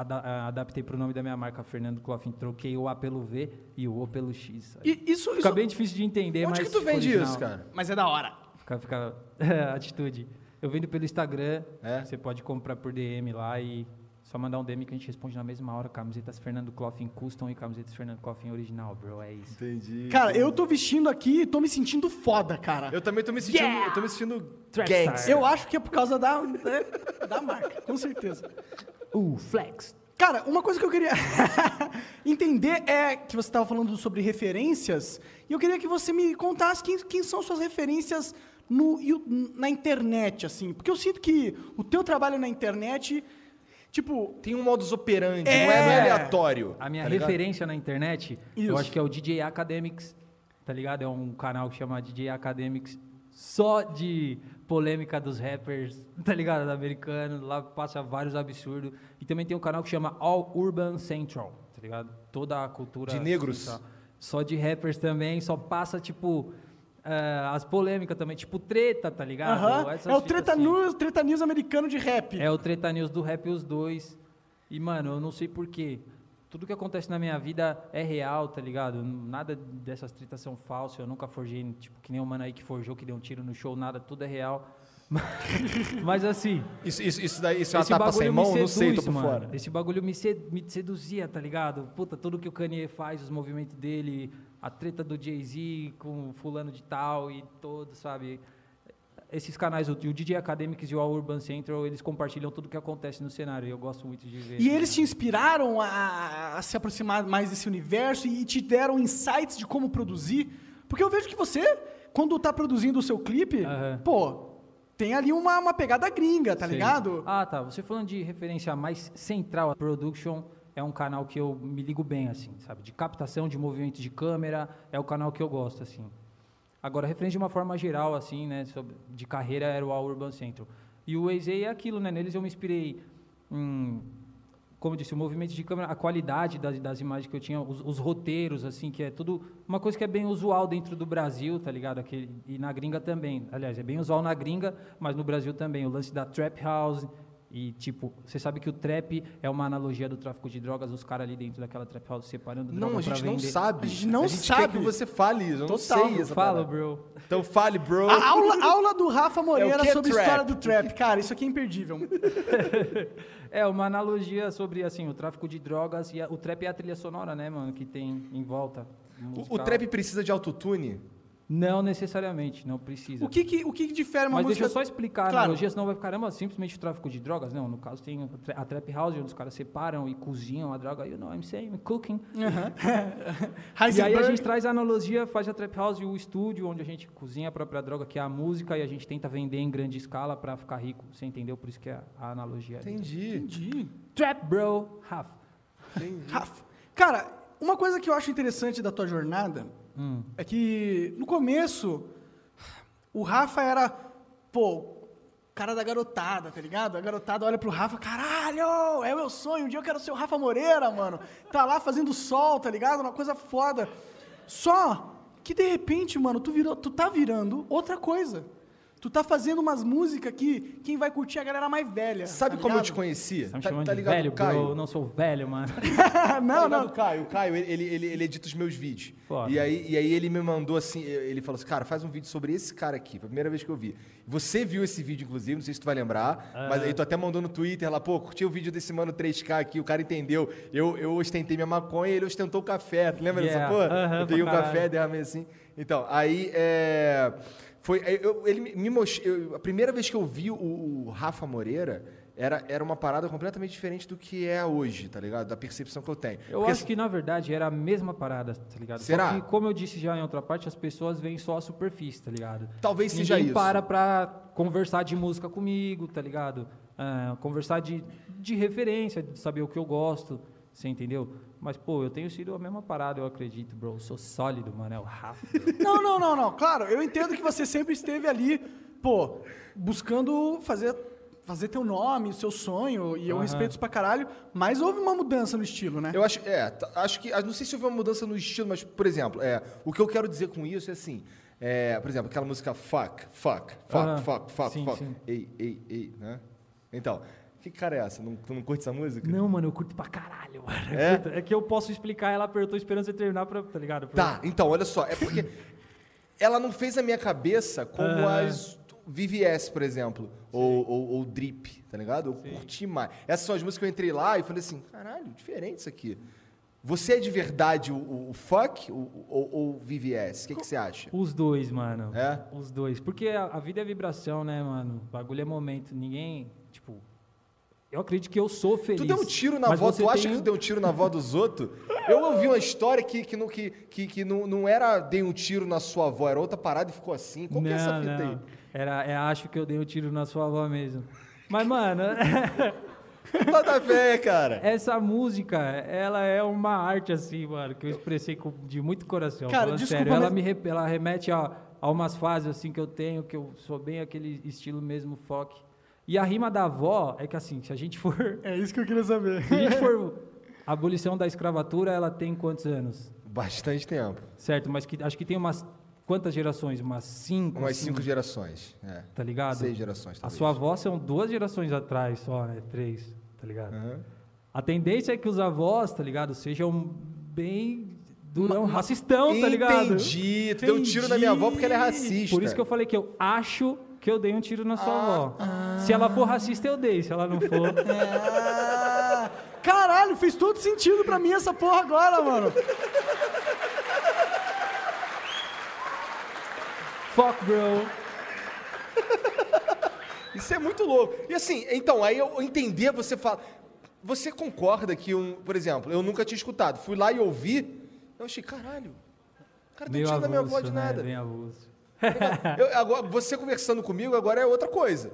ada- ah, adaptei para o nome da minha marca, Fernando Clough. Troquei o A pelo V e o O pelo X. E isso, Fica isso- bem difícil de entender, Onde mas que tu vende original. isso, cara? Mas é da hora. Fica, fica (laughs) atitude. Eu vendo pelo Instagram, É? você pode comprar por DM lá e só mandar um DM que a gente responde na mesma hora. Camisetas Fernando em custom e camisetas Fernando em original, bro. É isso. Entendi. Cara, eu tô vestindo aqui e tô me sentindo foda, cara. Eu também tô me sentindo, Yeah! eu tô me sentindo gangster. Eu acho que é por causa da, né, da marca, com certeza. Uh, flex. Cara, uma coisa que eu queria (laughs) entender é que você estava falando sobre referências, e eu queria que você me contasse quem, quem são suas referências no, na internet, assim. Porque eu sinto que o teu trabalho na internet, tipo, Tem um modus operandi, É. não é, é aleatório. A minha tá ligado? referência na internet, Isso. eu acho que é o DJ Academics, tá ligado? É um canal que chama DJ Academics, só de polêmica dos rappers, (laughs) tá ligado? Do americano, lá passa vários absurdos. E também tem um canal que chama All Urban Central, tá ligado? toda a cultura. De negros? Só, só de rappers também, só passa, tipo, eh, as polêmicas também, tipo treta, tá ligado? Aham. Essas É o treta, assim. news, treta News americano de rap. É o Treta News do Rap Os Dois. E, mano, eu não sei porquê. Tudo que acontece na minha vida é real, tá ligado? Nada dessas tretas são falsas. Eu nunca forjei, tipo, que nem o mano aí que forjou, que deu um tiro no show, nada, tudo é real. (laughs) Mas assim, Isso, isso, isso daí isso é uma esse tapa sem bagulho mão? me Não sei, tô seduz, por mano. fora. Esse bagulho me, sed- me seduzia, tá ligado? Puta, tudo que o Kanye faz, os movimentos dele, a treta do Jay-Z com fulano de tal e todo, sabe? Esses canais, o, o DJ Academics e o All Urban Central, eles compartilham tudo que acontece no cenário e eu gosto muito de ver. E eles te inspiraram a, a se aproximar mais desse universo e te deram insights de como produzir? Porque eu vejo que você, quando tá produzindo o seu clipe, Aham. pô, tem ali uma, uma pegada gringa, tá Sei. ligado? Ah, tá. Você falando de referência mais central, a Production é um canal que eu me ligo bem, assim, sabe? De captação de movimentos de câmera, é o canal que eu gosto, assim. Agora, referência de uma forma geral, assim, né, sobre, de carreira, era o All Urban Central. E o Waze é aquilo, né? Neles eu me inspirei como eu disse, o movimento de câmera, a qualidade das, das imagens que eu tinha, os, os roteiros, assim, que é tudo uma coisa que é bem usual dentro do Brasil, tá ligado? Aquele, e na gringa também. Aliás, é bem usual na gringa, mas no Brasil também. O lance da trap house e, tipo, você sabe que o trap é uma analogia do tráfico de drogas, os caras ali dentro daquela trap house separando Não, a pra gente não vender. sabe. A gente não a gente sabe. quer que você fale isso. Eu não Total, sei essa Fala, bro. Então fale, bro. A aula, aula do Rafa Moreira É que é sobre a trap? história do trap. Cara, isso aqui é imperdível. (laughs) É, uma analogia sobre, assim, o tráfico de drogas e a- o trap é a trilha sonora, né, mano, que tem em volta. O, o trap precisa de autotune? Não necessariamente, não precisa. O que que, o que que difere uma Mas música... deixa eu só explicar a Claro. analogia, senão vai ficar, caramba, simplesmente o tráfico de drogas. Não, no caso tem a tra- a trap house, onde os caras separam e cozinham a droga. You know, I'm saying, cooking. (laughs) E aí a gente traz a analogia, faz a trap house e o estúdio, onde a gente cozinha a própria droga, que é a música, e a gente tenta vender em grande escala pra ficar rico. Você entendeu? Por isso que é a analogia. ali. Entendi. Entendi. Trap, bro, half. Rafa, cara, uma coisa que eu acho interessante da tua jornada Hum. é que no começo o Rafa era, pô, cara da garotada, tá ligado? A garotada olha pro Rafa, caralho, é o meu sonho, um dia eu quero ser o Rafa Moreira, mano. Tá lá fazendo sol, tá ligado? Uma coisa foda. Só que de repente, mano, tu, virou, tu tá virando outra coisa. Tu tá fazendo umas músicas que quem vai curtir é a galera mais velha. Sabe tá como eu te conhecia? Tá me Tá, chamando tá de ligado, velho, Caio? bro? Eu não sou velho, mano. (laughs) Tá não, ligado não. o Caio? O Caio, ele, ele, ele, ele edita os meus vídeos. Foda. E aí, e aí ele me mandou assim, ele falou assim, cara, faz um vídeo sobre esse cara aqui. Foi a primeira vez que eu vi. Você viu esse vídeo, inclusive, não sei se tu vai lembrar, mas aí tu até mandou no Twitter lá, pô, curti o vídeo desse mano 3K aqui, o cara entendeu. Eu, eu ostentei minha maconha e ele ostentou o café. Tu lembra Yeah. dessa porra? Aham, eu peguei um café, derramei assim. Então, aí é. Foi, eu- ele me- mostrou. A primeira vez que eu vi o, o Rafa Moreira era, era uma parada completamente diferente do que é hoje, tá ligado? Da percepção que eu tenho. Eu Porque, acho que, na verdade, era a mesma parada, tá ligado? Será? Só que, como eu disse já em outra parte, as pessoas veem só a superfície, tá ligado? Talvez seja Ninguém isso. para pra conversar de música comigo, tá ligado? Ah, conversar de, de referência, de saber o que eu gosto, você entendeu? Mas, pô, eu tenho sido a mesma parada, eu acredito, bro. Eu sou sólido, mano, é o Rafa. (laughs) Não, não, não, não. Claro, eu entendo que você sempre esteve ali, pô, buscando fazer, fazer teu nome, o seu sonho, e eu Aham. respeito isso pra caralho, mas houve uma mudança no estilo, né? Eu acho, é, t- acho que, ah, não sei se houve uma mudança no estilo, mas, por exemplo, é, o que eu quero dizer com isso é assim, é, por exemplo, aquela música fuck, fuck, fuck, Aham. fuck, fuck, Sim, fuck, sim. ei, ei, ei, né? Então, que cara é essa? Não, tu não curte essa música? Não, mano, eu curto pra caralho, mano. É? É que eu posso explicar ela, tô esperando você terminar pra, tá ligado? Pra- Tá, então, olha só, é porque (laughs) ela não fez a minha cabeça como as VVS, por exemplo, ou, ou, ou Drip, tá ligado? Eu curti mais. Essas são as músicas que eu entrei lá e falei assim, caralho, diferente isso aqui. Você é de verdade o, o- o fuck ou, ou, ou VVS? O que, que você acha? Os dois, mano. É? Os dois. Porque a, a vida é vibração, né, mano? O bagulho é momento. Ninguém. Eu acredito que eu sou feliz. Tu deu um tiro na avó, tu acha tem que tu deu um tiro na avó dos outros? Eu ouvi uma história que, que, não, que, que, que não, não era dei um tiro na sua avó, era outra parada e ficou assim. Qual que é essa fita aí? Era, é, acho que eu dei um tiro na sua avó mesmo. Mas, mano, (laughs) Bota fé, cara. essa música, ela é uma arte, assim, mano, que eu expressei com, de muito coração. Cara, falando desculpa, sério. Ela mas- me re- ela remete a, a umas fases, assim, que eu tenho, que eu sou bem aquele estilo mesmo, folk. E a rima da avó é que, assim, se a gente for (laughs) É isso que eu queria saber. Se a gente for A (laughs) abolição da escravatura, ela tem quantos anos? Bastante tempo. Certo, mas que, acho que tem umas... Quantas gerações? Umas cinco? Umas assim, cinco gerações. É. Tá ligado? Seis gerações, A talvez. sua avó são duas gerações atrás só, né? Três, tá ligado? Aham. A tendência é que os avós, tá ligado? Sejam bem durão, racistão, tá ligado? Entendi. Tu deu um tiro na minha avó porque ela é racista. Por isso que eu falei que eu acho que eu dei um tiro na sua Ah, avó. Se ela for racista, eu dei. Se ela não for... Ah, (laughs) caralho, fez todo sentido pra mim essa porra agora, mano. Fuck, bro. Isso é muito louco. E assim, então, aí eu entender, você fala. Você concorda que um. Por exemplo, eu nunca tinha escutado. Fui lá e ouvi. Eu achei, caralho. O cara tá Meio tirando a minha avó de né? nada. Bem avulso. Eu- agora, você conversando comigo agora é outra coisa.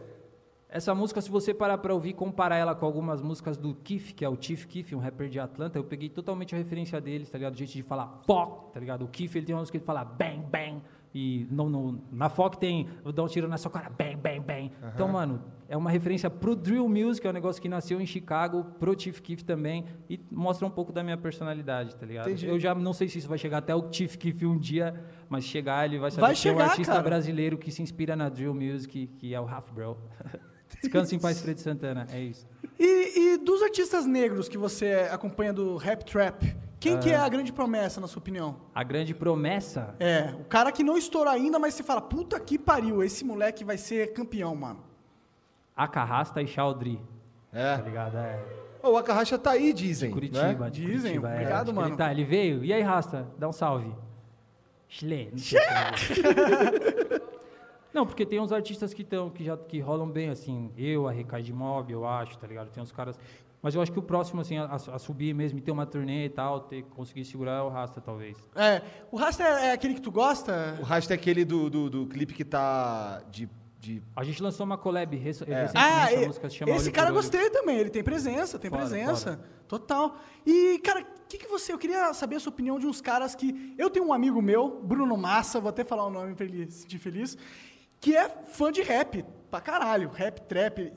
Essa música, se você parar pra ouvir comparar ela com algumas músicas do Keef, que é o Chief Keef, um rapper de Atlanta, eu peguei totalmente a referência deles, tá ligado? Jeito de falar fuck, tá ligado? O Keef, ele tem uma música que ele fala bang, bang. E no, no, na FOC tem, eu dou um tiro na sua cara, bang, bang, bang. Então, mano, é uma referência pro Drill Music, é um negócio que nasceu em Chicago, pro Chief Keef também, e mostra um pouco da minha personalidade, tá ligado? Entendi. Eu já não sei se isso vai chegar até o Chief Keef um dia, mas chegar ele vai saber Vai que tem um chegar, artista cara. brasileiro que se inspira na Drill Music, que é o Half Bro. (laughs) Descansa em paz, Fred Santana. É isso. E, e dos artistas negros que você acompanha do rap trap, quem que é a grande promessa, na sua opinião? A grande promessa. É, o cara que não estourou ainda, mas você fala, puta que pariu, esse moleque vai ser campeão, mano. Acarrasta e Chaudry. Tá É. ligado? É. O Acarracha tá aí, dizem. Curitiba. né? de Dizem, Curitiba, é. obrigado, que mano. Ele, tá, ele veio. E aí, Rasta? Dá um salve. Chle. Não, (laughs) não, porque tem uns artistas que, tão, que já que rolam bem, assim. Eu, a Recai Mob, eu acho, tá ligado? Tem uns caras. Mas eu acho que o próximo, assim, a, a subir mesmo e ter uma turnê e tal, ter, conseguir segurar é o Rasta, talvez. É, o Rasta é, é aquele que tu gosta? O Rasta é aquele do, do, do clipe que tá de. de... A gente lançou uma collab rec- recentemente, Ah, a e- música se chama esse Olho cara eu gostei também, ele tem presença, tem Foda, presença. Total. E, cara, o que, que você. Eu queria saber a sua opinião de uns caras que. Eu tenho um amigo meu, Bruno Massa, vou até falar o nome pra ele se sentir feliz, que é fã de rap, pra caralho, rap, trap.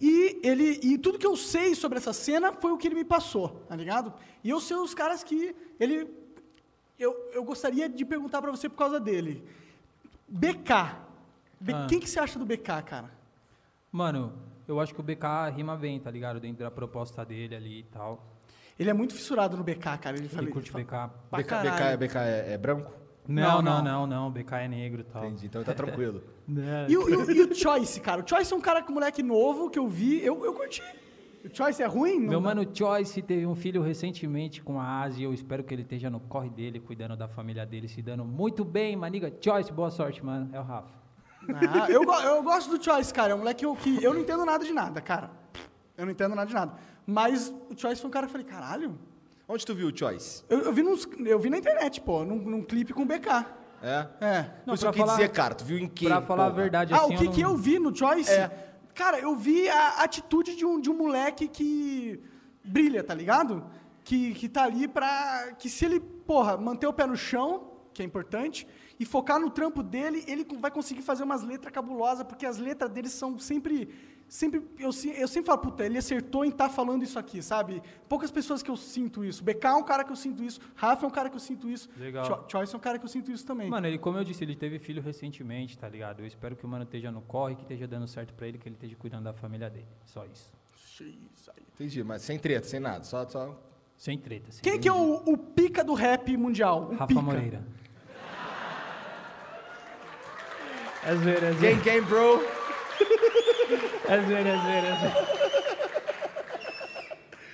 E ele. E tudo que eu sei sobre essa cena foi o que ele me passou, tá ligado? E eu sei os caras que ele. Eu, eu gostaria de perguntar pra você por causa dele. BK. Be- Ah. Quem que você acha do BK, cara? Mano, eu acho que o BK rima bem, tá ligado? Dentro da proposta dele ali e tal. Ele é muito fissurado no BK, cara. Ele, fala, Ele curte fala- BK. BK, BK, caralho. BK é, é branco? Não, Não, não, não, não. BK é negro e tal. Entendi, então tá tranquilo. (laughs) Né? E o, e, o, e o Choice, cara? O Choice é um cara com moleque novo que eu vi, eu, eu curti. O Choice é ruim? Não Meu dá- mano Choice teve um filho recentemente com a Asi. Eu espero que ele esteja no corre dele, cuidando da família dele, se dando muito bem, maniga. Choice, boa sorte, mano. É o Rafa. Ah, eu, eu gosto do Choice, cara. É um moleque que eu, que eu não entendo nada de nada, cara. Eu não entendo nada de nada. Mas o Choice foi um cara que eu falei, caralho. Onde tu viu o Choice? Eu, eu vi, nos, eu vi na internet, pô, num, num clipe com o BK. É? É. Não, Isso pra eu quis falar- dizer, cara, tu viu em que? pra falar a porra? verdade, Ah, assim, o que, eu que não- eu vi no Choice? É. Cara, eu vi a atitude de um, de um moleque que brilha, tá ligado? Que, que tá ali pra. Que se ele, porra, manter o pé no chão, que é importante, e focar no trampo dele, ele vai conseguir fazer umas letras cabulosas, porque as letras dele são sempre. Sempre eu, eu sempre falo, puta, ele acertou em estar falando isso aqui, sabe? Poucas pessoas que eu sinto isso. BK é um cara que eu sinto isso, Rafa é um cara que eu sinto isso, Legal. Cho- Choice é um cara que eu sinto isso também. Mano, ele, como eu disse, ele teve filho recentemente, tá ligado? Eu espero que o mano esteja no corre, que esteja dando certo pra ele, que ele esteja cuidando da família dele. Só isso. Isso aí. Entendi, mas sem treta, sem nada. Só, só... Sem treta. Sem Quem que é o, o pica do rap mundial? O Rafa pica. Moreira. (laughs) É zoeira, é zoeira. Gang, gang, bro. É zoeira, é zoeira, é zoeira.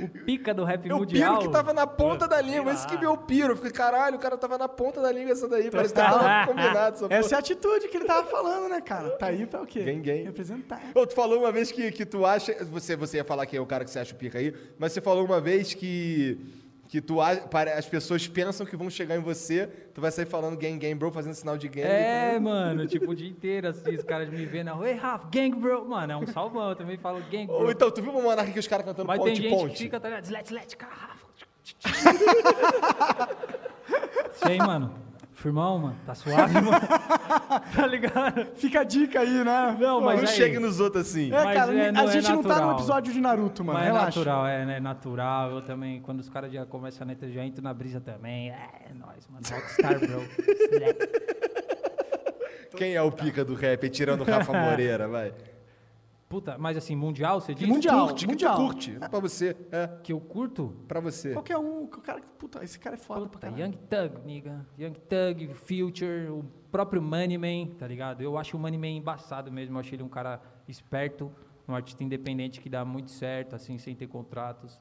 O pica do rap Eu mundial. piro que tava na ponta da língua. Esse que meu piro. Eu fiquei, caralho, o cara tava na ponta da língua essa daí. Parece que tava combinado essa. Essa é a atitude que ele tava falando, né, cara? Tá aí pra o quê? Gang. Representar. Ô, tu falou uma vez que, que tu acha. Você, você ia falar que é o cara que você acha o pica aí, mas você falou uma vez que. Que tu, as pessoas pensam que vão chegar em você, tu vai sair falando gang, gang, bro, fazendo sinal de gang. É, mano, (laughs) tipo, o dia inteiro, assim, os caras me vendo na rua, ei, Rafa, gang, bro. Mano, é um salvão, eu também falo gang, bro. Ou então, tu viu uma monarca que os caras cantando Mas ponte, tem gente ponte? que fica, tá ligado? Slet, slet, Rafa. (laughs) Sei, mano. Firmão, mano, tá suave, mano. (laughs) tá ligado? Fica a dica aí, né? Não, mas Não aí- chegue nos outros assim. É, Mas cara, é, a é gente não tá no episódio de Naruto, mano. Mas é Relaxa. natural, é, né? Natural. Eu também, quando os caras já começam a neta, já entro na brisa também. É, é nóis, mano. Rockstar, bro. (laughs) Quem é o pica do rap, tirando o Rafa (laughs) Moreira, vai? Puta, mas assim, mundial, você diz? Mundial. curte, mundial. que curte. Pra você, é, Que eu curto? pra você. Qualquer um, o cara, puta, esse cara é foda pra Puta, caralho. Young Thug, nigga. Young Thug, Future, o próprio Moneyman, tá ligado? Eu acho o Moneyman embaçado mesmo. Eu achei ele um cara esperto, um artista independente que dá muito certo, assim, sem ter contratos.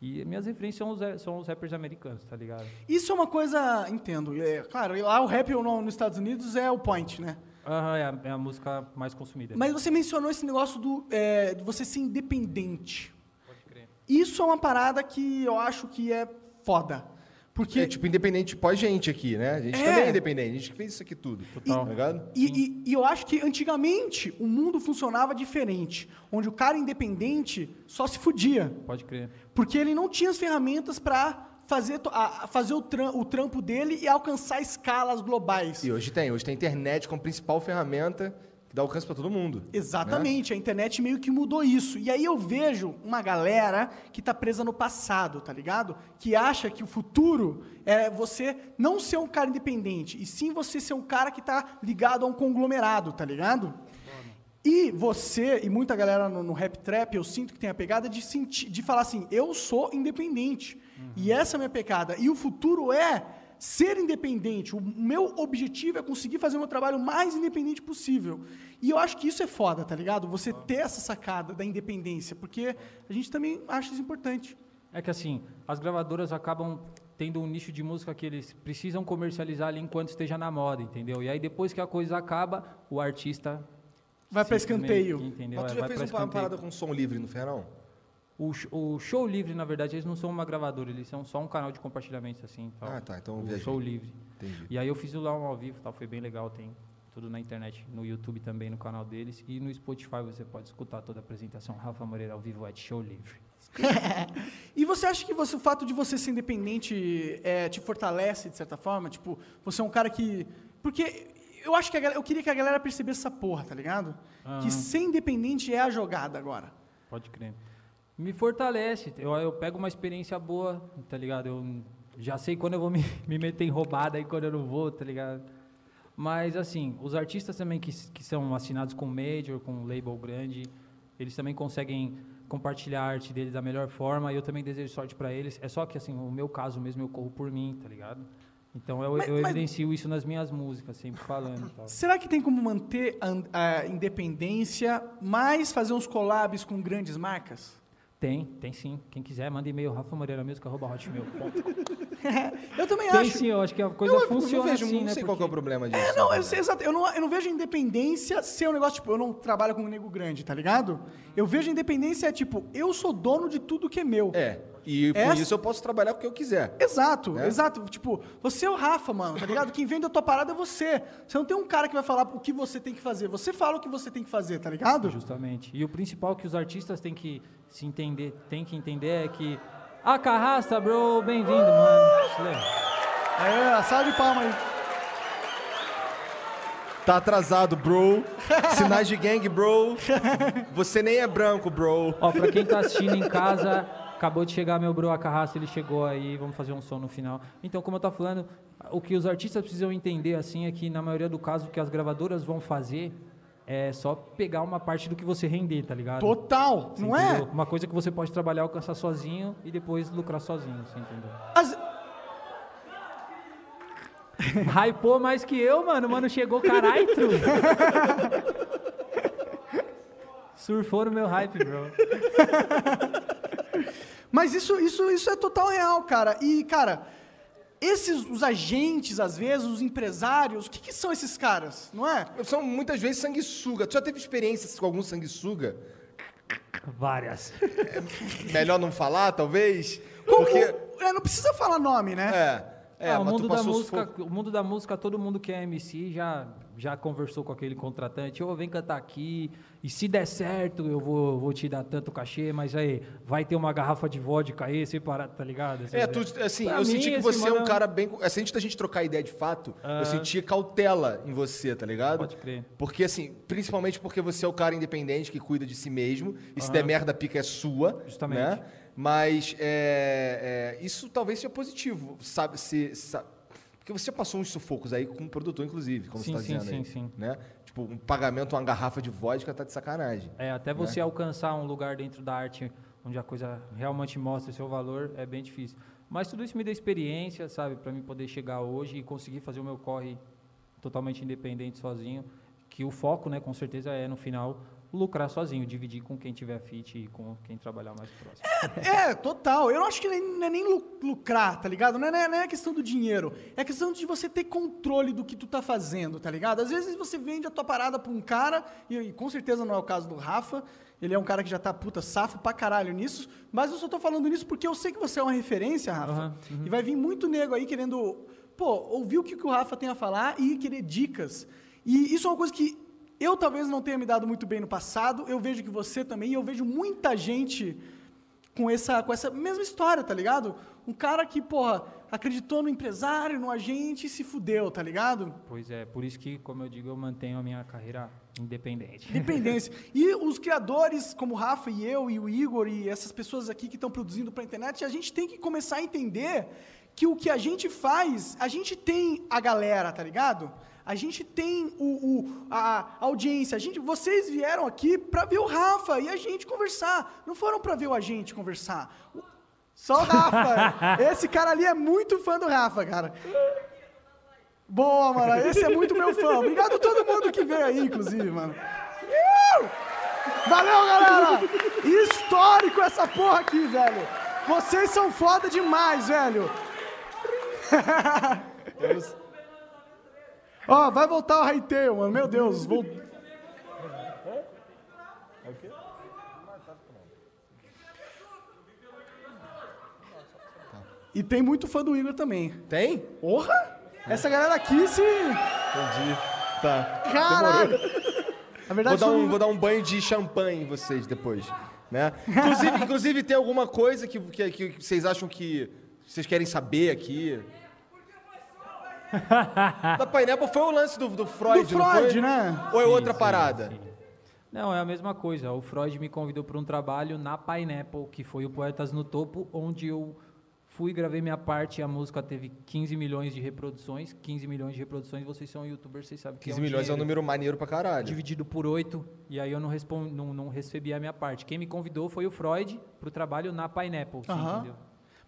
E minhas referências são os, são os rappers americanos, tá ligado? Isso é uma coisa, entendo. É, claro, lá o rap no- nos Estados Unidos é o point, né? Aham, é, a, é a música mais consumida. Mas você mencionou esse negócio do, é, de você ser independente. Pode crer. Isso é uma parada que eu acho que é foda. Porque É tipo independente pós gente aqui, né? A gente É. também é independente, a gente que fez isso aqui tudo. Total. Tá ligado? E, e- e eu acho que antigamente o mundo funcionava diferente, onde o cara independente só se fudia, Pode crer. porque ele não tinha as ferramentas para fazer, a- fazer o, tram- o trampo dele e alcançar escalas globais. E hoje tem, hoje tem a internet como principal ferramenta que dá alcance pra todo mundo. Exatamente, a internet meio que mudou isso. E aí eu vejo uma galera que tá presa no passado, tá ligado? Que acha que o futuro é você não ser um cara independente, e sim você ser um cara que tá ligado a um conglomerado, tá ligado? E você, e muita galera no, no rap trap, eu sinto que tem a pegada de, sentir, de falar assim, eu sou independente. E essa é a minha pegada. E o futuro é ser independente. O meu objetivo é conseguir fazer o meu trabalho mais independente possível. E eu acho que isso é foda, tá ligado? Você ter essa sacada da independência, porque a gente também acha isso importante. É que assim, as gravadoras acabam tendo um nicho de música que eles precisam comercializar ali enquanto esteja na moda, entendeu? E aí depois que a coisa acaba, o artista Vai pra simplesmente, escanteio. Entendeu? Mas tu É, já vai fez uma parada com som livre no Ferrão? O, o show livre, na verdade, eles não são uma gravadora, eles são só um canal de compartilhamento assim. Tal. Ah, tá, então eu o viajei. show livre. Entendi. E aí eu fiz o lá um ao vivo, tal, foi bem legal, tem tudo na internet, no YouTube também, no canal deles e no Spotify você pode escutar toda a apresentação Rafa Moreira ao vivo é de show livre. (laughs) E você acha que você- o fato de você ser independente é, te fortalece, de certa forma? Tipo, você é um cara que... Porque eu acho que a galera- eu queria que a galera percebesse essa porra, tá ligado? Que Aham. ser independente é a jogada agora. Pode crer. Me fortalece. Eu, eu pego uma experiência boa, tá ligado? Eu já sei quando eu vou me, (laughs) me meter em roubada e quando eu não vou, tá ligado? Mas, assim, os artistas também que, que são assinados com major, com label grande, eles também conseguem compartilhar a arte deles da melhor forma e eu também desejo sorte pra eles. É só que, assim, o meu caso mesmo eu corro por mim, tá ligado? Então eu, Mas- eu mas- evidencio isso nas minhas músicas, sempre falando tal. Será que tem como manter a, a independência, mas fazer uns collabs com grandes marcas? Tem, tem sim. Quem quiser, manda e-mail, Rafa Moreira Música, arroba hotmail.com. (laughs) Eu também Tem acho. sim, eu acho que a coisa eu, eu funciona não vejo, assim, não né? sei qual que é o porque- problema disso. É, não, eu, sei, verdade. exato, eu, não, eu não vejo independência ser um negócio, tipo, eu não trabalho com um nego grande, tá ligado? Eu vejo independência, tipo, eu sou dono de tudo que é meu. É, e por Essa- isso eu posso trabalhar com o que eu quiser. Exato, Né? exato. Tipo, você é o Rafa, mano, tá ligado? Quem vende a tua parada é você. Você não tem um cara que vai falar o que você tem que fazer. Você fala o que você tem que fazer, tá ligado? Justamente. E o principal que os artistas têm que se entender, têm que entender é que. Ah, carrasta, bro, bem-vindo, mano. É, salve de palma aí. Tá atrasado, bro. (laughs) Sinais de gangue, bro. Você nem é branco, bro. Ó, pra quem tá assistindo em casa, acabou de chegar meu bro, a carrasta, ele chegou aí, vamos fazer um som no final. Então, como eu tô falando, o que os artistas precisam entender, assim, é que na maioria do caso, o que as gravadoras vão fazer é só pegar uma parte do que você render, tá ligado? Total, Você não entendeu? é? Uma coisa que você pode trabalhar, alcançar sozinho e depois lucrar sozinho, você entendeu? As- (laughs) Hypou mais que eu, mano. Mano, chegou caralho. (laughs) Surfou no meu hype, bro. (laughs) Mas isso, isso, isso é total real, cara. E, cara, esses, os agentes, às vezes, os empresários, o que, que são esses caras, não é? São muitas vezes sanguessuga. Tu já teve experiências com algum sanguessuga? Várias. Melhor não falar, talvez? Como- Porque. é, não precisa falar nome, né? É. É, Ah, o, mundo da música, o mundo da música, todo mundo que é MC já, já conversou com aquele contratante, ô, vem cantar aqui, e se der certo, eu vou, vou te dar tanto cachê, mas aí, vai ter uma garrafa de vodka aí, separado, tá ligado? É, ideia. tu, assim, Pra eu mim, senti que você é um mano cara bem. Assim, antes da gente trocar ideia de fato, eu senti cautela em você, tá ligado? Pode crer. Porque, assim, principalmente porque você é o cara independente que cuida de si mesmo, e se der merda, a pica é sua. Justamente. Né? Mas é, é, isso talvez seja positivo, sabe? Se, sa- porque você passou uns sufocos aí com o produtor, inclusive, como Sim, você tá sim, dizendo sim, aí. sim. Né? Tipo, um pagamento, uma garrafa de vodka tá de sacanagem. É, até Né? você alcançar um lugar dentro da arte onde a coisa realmente mostra seu valor é bem difícil. Mas tudo isso me deu experiência, sabe, para mim poder chegar hoje e conseguir fazer o meu corre totalmente independente sozinho, que o foco, né, com certeza é no final lucrar sozinho, dividir com quem tiver fit e com quem trabalhar mais próximo. É, total. Eu não acho que nem- não é nem lu- lucrar, tá ligado? Não é, não é questão do dinheiro. É questão de você ter controle do que tu tá fazendo, tá ligado? Às vezes você vende a tua parada pra um cara, e, e com certeza não é o caso do Rafa. Ele é um cara que já tá, puta, safo pra caralho nisso. Mas eu só tô falando nisso porque eu sei que você é uma referência, Rafa. Aham, E vai vir muito nego aí querendo, pô, ouvir o que, que o Rafa tem a falar e querer dicas. E isso é uma coisa que eu talvez não tenha me dado muito bem no passado. Eu vejo que você também, e eu vejo muita gente com essa, com essa mesma história, tá ligado? Um cara que, porra, acreditou no empresário, no agente e se fudeu, tá ligado? Pois é, por isso que, como eu digo, eu mantenho a minha carreira independente. Independência. (laughs) E os criadores, como o Rafa e eu e o Igor e essas pessoas aqui que estão produzindo para a internet, a gente tem que começar a entender que o que a gente faz, a gente tem a galera, tá ligado? A gente tem o, o- a audiência. A gente, vocês vieram aqui para ver o Rafa e a gente conversar. Não foram para ver o agente conversar. O- Só o Rafa. (laughs) Esse cara ali é muito fã do Rafa, cara. Boa, mano. Esse é muito meu fã. Obrigado a todo mundo que veio aí, inclusive, mano. Valeu, galera! Histórico essa porra aqui, velho. Vocês são foda demais, velho. (laughs) Ó, vai voltar o Hightail, mano. Meu Deus. Vol... E tem muito fã do Igor também. Tem? Porra! Essa galera aqui se. Entendi. Tá. Caralho! Na verdade, Vou dar, um, vou dar um banho de champanhe em vocês depois. Né? Inclusive, (laughs) inclusive, tem alguma coisa que, que, que vocês acham que vocês querem saber aqui? (laughs) da Pineapple foi o lance do, do Freud, Do não Freud, foi? né? Ou é Sim, outra sim, parada? sim. Não, é a mesma coisa. O Freud me convidou para um trabalho na Pineapple, que foi o Poetas no Topo, onde eu fui, gravei minha parte, a música teve 15 milhões de reproduções. 15 milhões de reproduções, vocês são youtubers, vocês sabem que 15 é um milhões é um número maneiro pra caralho. Dividido por 8, e aí eu não, respon- não, não recebi a minha parte. Quem me convidou foi o Freud para o trabalho na Pineapple, você Aham. entendeu?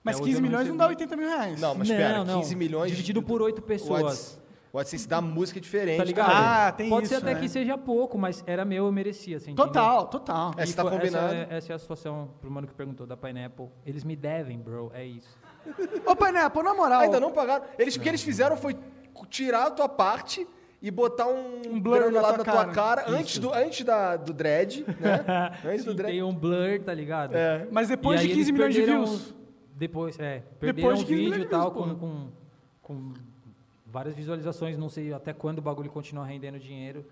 Mas É, hoje 15 eu não milhões não dá recebi. 80 mil reais. Não, mas Não, espera, não. 15 milhões... Dividido por oito O pessoas. Whats- o AdSense dá música diferente. Tá ligado? Ah, tem Pode isso, ser até né? que seja pouco, mas era meu, eu merecia, você entendeu? Total, total. É, E tá combinado. Essa é, essa é a situação pro mano que perguntou da Pineapple. Eles me devem, bro, é isso. Ô, Pineapple, na moral. Ainda não pagaram. Eles, o que eles fizeram foi tirar a tua parte e botar um, Um blur na granulado tua na tua cara. cara, antes, do, antes da, do dread, né? (laughs) antes do Sim, dread. tem um blur, tá ligado? É. Mas depois E de 15 eles milhões de views. Depois, é. Perderam de o 15 milhões vídeo de e tal, com, com, com várias visualizações. Não sei até quando o bagulho continua rendendo dinheiro.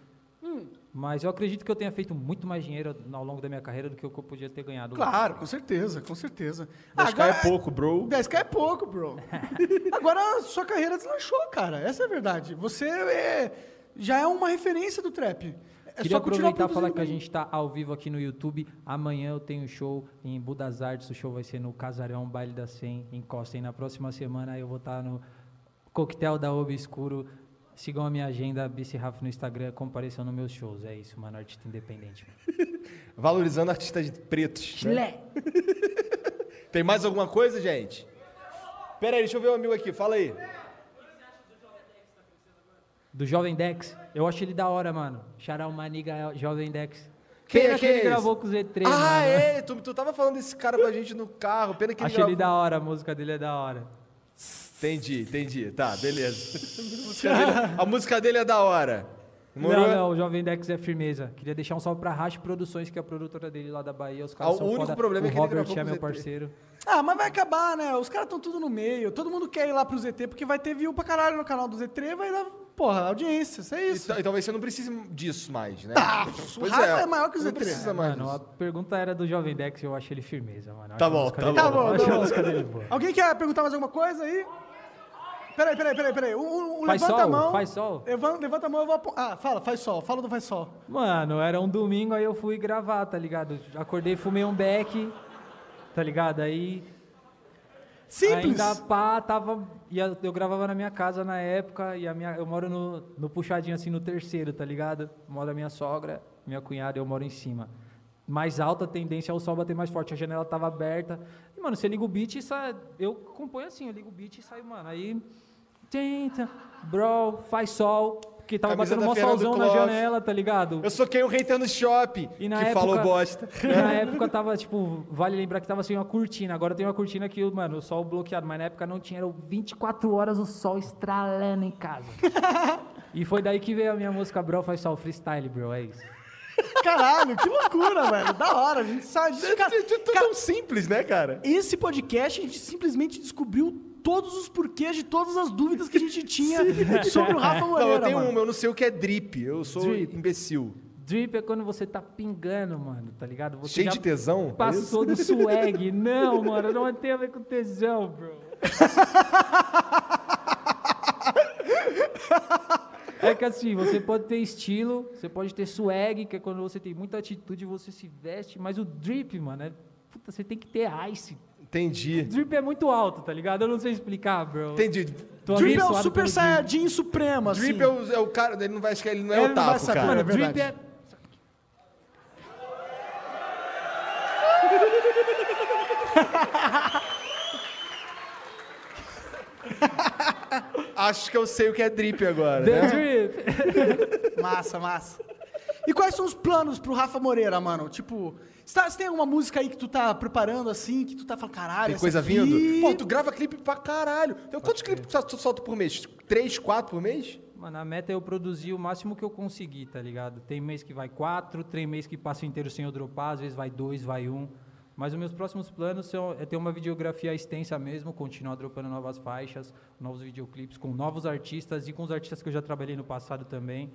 Hum. Mas eu acredito que eu tenha feito muito mais dinheiro ao longo da minha carreira do que o que eu podia ter ganhado. Claro, com certeza, com certeza. 10k é pouco, bro. 10k é pouco, bro. (laughs) Agora, sua carreira deslanchou, cara. Essa é a verdade. Você é- já é uma referência do trap. É Queria aproveitar e falar que a gente está ao vivo aqui no YouTube. Amanhã eu tenho show em Budas Artes. O show vai ser no Casarão Baile da 100. Encostem. Na próxima semana eu vou estar no Coquetel da Obscuro. Sigam a minha agenda, Bice Rafa no Instagram. Compareçam nos meus shows. É isso, mano. Artista independente. (laughs) Valorizando artistas pretos. né? bem. (laughs) Tem mais alguma coisa, gente? Pera aí, deixa eu ver o amigo aqui, fala aí. Do Jovem Dex. Eu acho ele da hora, mano. Xará uma niga Jovem Dex. Quem é- Pena quem que é ele esse? gravou com o Z3, ah, mano. é, tu, tu tava falando desse cara com a gente no carro, pena que ele Acho ele gravou- da hora, a música dele é da hora. Entendi, entendi. Tá, beleza. a, música dele, a música dele é da hora. Demorou? Não, não, o Jovem Dex é firmeza. Queria deixar um salve pra Rache Produções, que é a produtora dele lá da Bahia. Os caras Ah, o são único foda. problema o é que ele Robert gravou é com meu Z3. parceiro. Ah, mas vai acabar, né? Os caras estão tudo no meio. Todo mundo quer ir lá pro ZT porque vai ter view pra caralho no canal do ZT, vai dar, porra, audiência. Isso é E, isso. ta- e talvez você não precise disso mais, né? Ah, o Rafa é maior que o Não Z3. precisa mais Mano, a disso. pergunta era do Jovem Dex e eu achei ele firmeza, mano. Tá a bom, tá dele Tá bom. bom, Eu tá acho a bom. música dele boa. Alguém quer perguntar mais alguma coisa aí? Peraí, peraí, peraí, peraí. Um, um Faz levanta sol? a mão. Faz sol? Levanta, levanta a mão, eu vou apon- Ah, fala, faz sol. Fala do faz sol. Mano, era um domingo, aí eu fui gravar, tá ligado? Acordei, fumei um beck, tá ligado? Aí Simples. ainda pá, tava. Eu, gravava na minha casa na época, e a minha, eu moro no, no puxadinho assim no terceiro, tá ligado? Mora minha sogra, minha cunhada, eu moro em cima. Mais alta tendência ao sol bater mais forte, a janela tava aberta. E, mano, você liga o beat e sai. Eu componho assim, eu ligo o beat e saio, mano. Aí. Tenta, bro, faz sol. Porque tava Camisa batendo mó solzão na janela, tá ligado? Eu soquei o hater no shopping E na que época, falou bosta. (laughs) e na (laughs) época tava, tipo, vale lembrar que tava sem uma cortina. Agora tem uma cortina que, mano, o sol bloqueado. Mas na época não tinha, eram 24 horas o sol estralando em casa. (laughs) e foi daí que veio a minha música Bro Faz Sol Freestyle, bro, é isso. Caralho, que loucura, velho. Da hora. A gente sabe. É Cara, tudo tão simples, né, cara? esse podcast a gente simplesmente descobriu todos os porquês de todas as dúvidas que a gente tinha (laughs) sobre o Rafa Não, Moreira. eu tenho mano. uma, eu não sei o que é drip. Eu sou Drip. imbecil. Drip é quando você tá pingando, mano, tá ligado? Você Cheio já de tesão? é Passou do (laughs) swag. Não, mano, não tem a ver com tesão, bro. É que assim, você pode ter estilo, você pode ter swag, que é quando você tem muita atitude, você se veste, mas o drip, mano, é, puta, você tem que ter ice. Entendi. Drip é muito alto, tá ligado? Eu não sei explicar, bro. Entendi. Tô Drip é o Super Saiyajin supremo, assim. Drip é o, é o cara, ele não vai, que ele não é Ele o não vai taco, saber. cara. Mano, é drip é... (laughs) Acho que eu sei o que é drip agora, The né? drip. (laughs) Massa, massa. E quais são os planos pro Rafa Moreira, mano? Tipo, você, tá- você tem alguma música aí que tu tá preparando assim, que tu tá falando, caralho, Tem coisa aqui- vindo? Pô, tu grava clipe pra caralho. Então, quantos clipes tu tu solta por mês? Três, quatro por mês? Mano, a meta é eu produzir o máximo que eu conseguir, tá ligado? Tem mês que vai quatro, tem mês que passa inteiro sem eu dropar, às vezes vai dois, vai um. Mas os meus próximos planos são é ter uma videografia extensa mesmo, continuar dropando novas faixas, novos videoclipes com novos artistas e com os artistas que eu já trabalhei no passado também.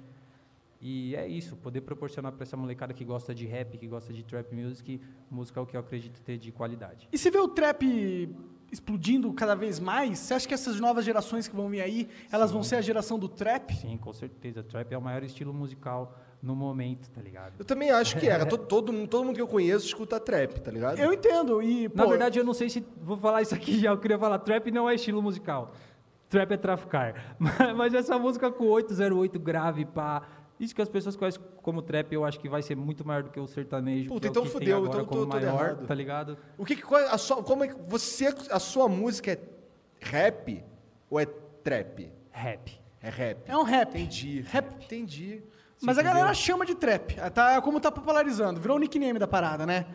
E é isso, poder proporcionar para essa molecada que gosta de rap, que gosta de trap music, música é o que eu acredito ter de qualidade. E você vê o trap explodindo cada vez mais? Você acha que essas novas gerações que vão vir aí, elas vão ser a geração do trap? Sim, com certeza. Trap é o maior estilo musical no momento, tá ligado? Eu também acho que era. todo, todo, mundo- todo mundo que eu conheço escuta trap, tá ligado? Eu entendo. E, Na pô, verdade, eu não sei se vou falar isso aqui já. Eu queria falar, trap não é estilo musical. Trap é traficar. Mas, (laughs) mas essa música com 808 grave, pá. Isso que as pessoas conhecem como trap, eu acho que vai ser muito maior do que o sertanejo. Puta, que é o então que tem fudeu, agora então eu como tô todo maior, errado. tá ligado? O que, é a sua, como é que você a sua música é rap ou é trap? Rap. É rap. É um rap. Entendi. Rap. Entendi. Mas a galera chama de trap. Tá, como tá popularizando. Virou o nickname da parada, né?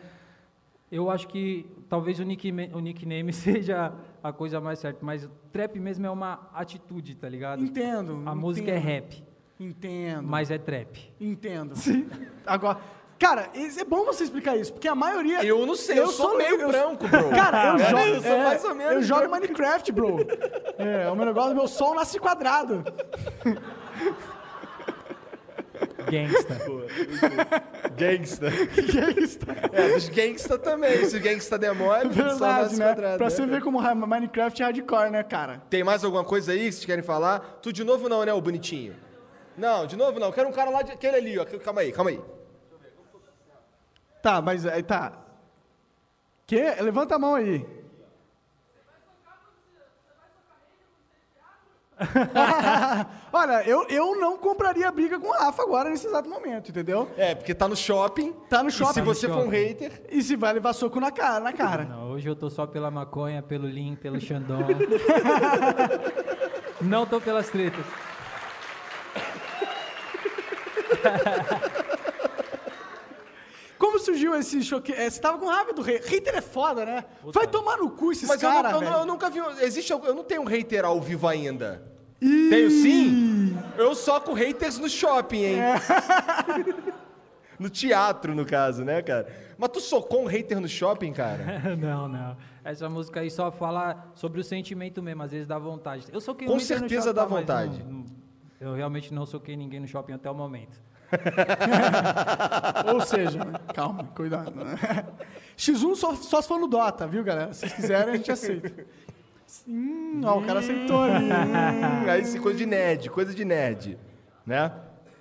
Eu acho que talvez o, nickma- o nickname (laughs) seja a coisa mais certa, mas trap mesmo é uma atitude, tá ligado? Entendo. A música é rap, Entendo. mas é trap. Entendo. Agora, cara, é bom você explicar isso, porque a maioria. Eu não sei, eu sou meio eu- branco, bro. (laughs) Cara, eu jogo. eu sou é, mais ou menos Eu jogo branco. Minecraft, bro. É, o meu negócio, meu sol nasce quadrado. Gangsta. Gangsta. Gangsta. É, dos gangsta também. Se o gangsta demora, só Verdade, nasce né? quadrado. pra né? você ver como ra- Minecraft é hardcore, né, cara? Tem mais alguma coisa aí que vocês querem falar? Tu de novo não, né, o bonitinho? Não, de novo não. Quero um cara lá, de, aquele ali, ó. Calma aí, calma aí. Tá, mas aí tá. Que? Levanta a mão aí. (laughs) Olha, eu, eu não compraria briga com o Rafa agora nesse exato momento, entendeu? É, porque tá no shopping. Tá no E shopping. se você no for um shopping. hater, E se vai levar soco na cara, na cara. Não, hoje eu tô só pela maconha, pelo Lean, pelo Xandão. (laughs) Não tô pelas tretas. (laughs) Como surgiu esse choque? é, Você tava com raiva do rei. Hater é foda, né? Vai tomar no cu esses Mas eu, caras, nu- eu, nu- eu nunca vi. Existe, algum- eu não tenho um hater ao vivo ainda. Tenho sim? Eu só com haters no shopping, hein? É. (laughs) No teatro, no caso, né, cara? Mas tu socou um hater no shopping, cara? (laughs) não, não. Essa música aí só fala sobre o sentimento mesmo, às vezes dá vontade. Eu soquei Com um hater no certeza shopping, dá mas não- vontade. não- eu realmente não soquei ninguém no shopping até o momento. (laughs) Ou seja, calma, cuidado. X1 só, só se for no Dota, viu, galera? Se vocês quiserem, a gente aceita. Hum, ó, o cara aceitou ali. Hum, aí isso é coisa de nerd, coisa de nerd, né?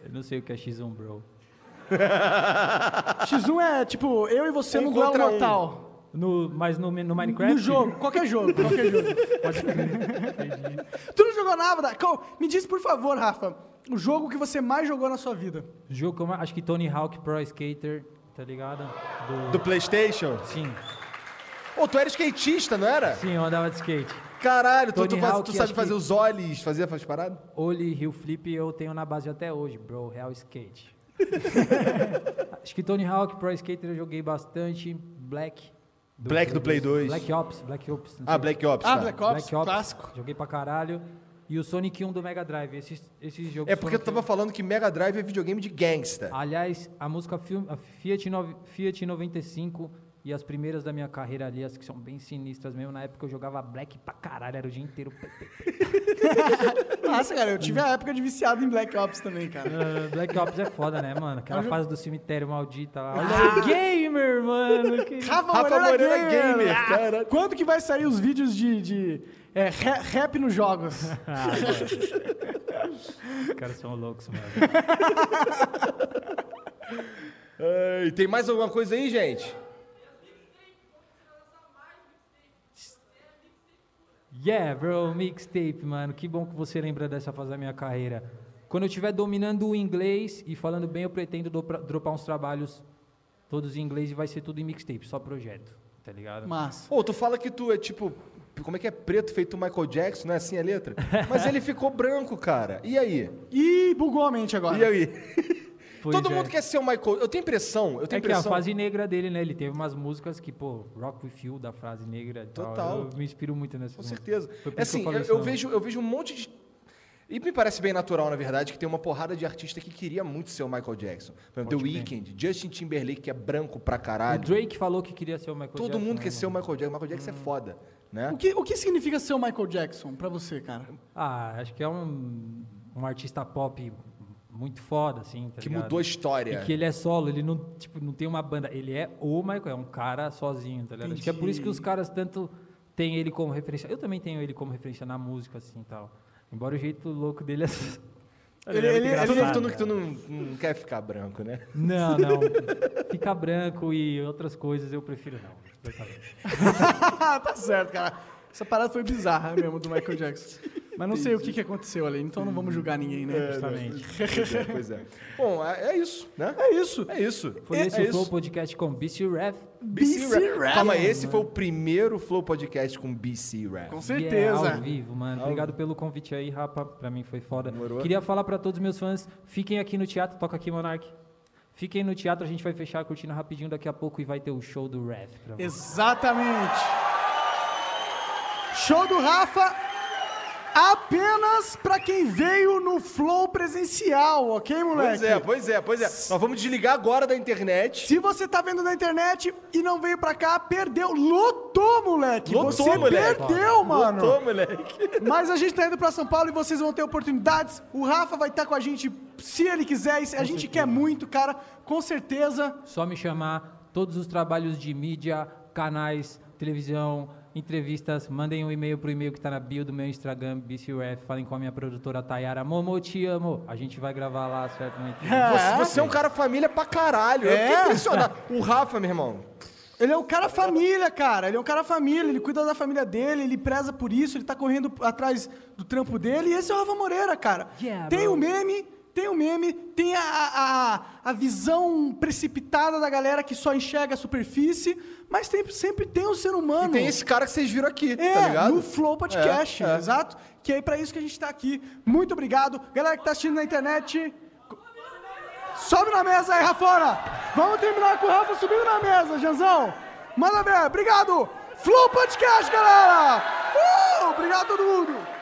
Eu não sei o que é X1, bro. X1 é tipo eu e você Um no duelo contra um. No, mas no, no Minecraft? No jogo, qualquer jogo, qualquer jogo. tu não jogou nada? Me diz, por favor, Rafa, o jogo que você mais jogou na sua vida. Jogo como acho que Tony Hawk Pro Skater, tá ligado? Do, Do Playstation. Sim, Ô, tu era skatista, não era? sim, eu andava de skate. Caralho, tu, tu, Hawk, tu sabe fazer que- os olhos, fazia as paradas? Oli Hill Flip eu tenho na base até hoje, bro, real skate. (laughs) acho que Tony Hawk Pro Skater eu joguei bastante, Black. Black do Play 2. Black Ops, Black Ops. Ah. Black Ops. Ah, tá. Black Ops, Black Ops, clássico. joguei pra caralho. E o Sonic 1 do Mega Drive, esses, esses jogos É porque tu tava falando que Mega Drive é videogame de gangsta. Aliás, a música Fiat, Fiat 95 e as primeiras da minha carreira ali, as que são bem sinistras mesmo. Na época eu jogava Black pra caralho, era o dia inteiro. (laughs) Nossa, cara, eu tive a época de viciado em Black Ops também, cara. Ah, Black Ops é foda, né, mano? Aquela Eu jo- fase do cemitério maldita lá. Olha aí, gamer, mano! Que... Rafa, Rafa Moreira, Moreira Gamer. Gamer, Ah, cara. Quando que vai sair os vídeos de, de é, ra- rap nos jogos? (laughs) Ah. (laughs) Os caras são loucos, mano. Ai, tem mais alguma coisa aí, gente? Yeah, bro, mixtape, mano. Que bom que você lembra dessa fase da minha carreira. Quando eu estiver dominando o inglês e falando bem, eu pretendo dropar uns trabalhos todos em inglês e vai ser tudo em mixtape, só projeto, tá ligado? Massa. Pô, tu fala que tu é tipo. Como é que é preto feito Michael Jackson, não é assim a letra? (laughs) Mas ele ficou branco, cara. E aí? Ih, bugou a mente agora. E aí? (laughs) Pois Todo é. mundo quer ser o Michael. Eu tenho impressão, eu tenho É que a impressão. fase negra dele, né? Ele teve umas músicas que, pô, Rock With You, da frase negra e tal. Total. Eu me inspiro muito nessas Com músicas. certeza. É assim, eu, eu vejo, eu vejo um monte de. E me parece bem natural, na verdade, que tem uma porrada de artista que queria muito ser o Michael Jackson. Por exemplo, The Pode. Weeknd, Justin Timberlake, que é branco pra O caralho. Drake falou que queria ser o Michael Todo Jackson, mundo né, quer ser o? Michael Jackson. Michael Jackson é foda, né? O que, o que significa ser o Michael Jackson pra você, cara? Ah, acho que é um, um artista pop muito foda, assim, tá Que ligado? mudou a história. E que ele é solo, ele não, tipo, não tem uma banda. Ele é o Michael, é um cara sozinho, tá ligado? Acho que é por isso que os caras tanto têm ele como referência. Eu também tenho ele como referência na música, assim, e tal. Embora o jeito louco dele é... Ele- é ele- Tu, não, engraçado, tu não- cara. tu não, não quer ficar branco, né? Não, não. (laughs) Ficar branco e outras coisas eu prefiro não. (laughs) tá certo, cara. Essa parada foi bizarra mesmo do Michael Jackson. Mas não sei o que, que aconteceu ali, então não vamos julgar ninguém, né? Justamente. Pois é, pois é. (laughs) Bom, é, é isso, né? É isso. É isso. Foi é esse o Flow isso. Podcast com BC Ref. BC BC Rap. Rap. Calma, esse foi o primeiro Flow Podcast com BC Rap. Com é certeza. ao vivo, mano. Obrigado pelo convite aí, rapa. Pra mim foi foda. Demorou. Queria falar pra todos os meus fãs, fiquem aqui no teatro, toca aqui, Monark. Fiquem no teatro, a gente vai fechar a cortina rapidinho daqui a pouco e vai ter o show do Ref. Exatamente. Show do Rafa apenas pra quem veio no Flow presencial, ok, moleque? Pois é, pois é, pois é. Nós vamos desligar agora da internet. Se você tá vendo na internet e não veio pra cá, perdeu. Lotou, moleque. Lotou, você moleque. perdeu, mano. Lotou, moleque. (laughs) Mas a gente tá indo pra São Paulo e vocês vão ter oportunidades. O Rafa vai estar com a gente se ele quiser. E a gente quer muito, cara. Com certeza. Só me chamar, todos os trabalhos de mídia, canais, televisão, entrevistas, mandem um e-mail pro e-mail que tá na bio do meu Instagram, BCUF, falem com a minha produtora Tayara. Momo, te amo. A gente vai gravar lá, certo? Uma entrevista. (laughs) Você, você é um cara família pra caralho. Eu É? fiquei impressionado. O Rafa, meu irmão. Ele é um cara família, cara. Ele é um cara família. Ele cuida da família dele, ele preza por isso, ele tá correndo atrás do trampo dele. E esse é o Rafa Moreira, cara. Yeah, tem o meme, tem o meme, tem a, a, a visão precipitada da galera que só enxerga a superfície, mas tem, sempre tem o ser humano. E tem esse cara que vocês viram aqui, É, tá ligado? no Flow Podcast, É, é. exato. Que é pra isso que a gente tá aqui. Muito obrigado. Galera que tá assistindo na internet, sobe na mesa aí, Rafona. Vamos terminar com o Rafa subindo na mesa, Janzão. Manda ver, obrigado. Flow Podcast, galera. Uh, obrigado a todo mundo.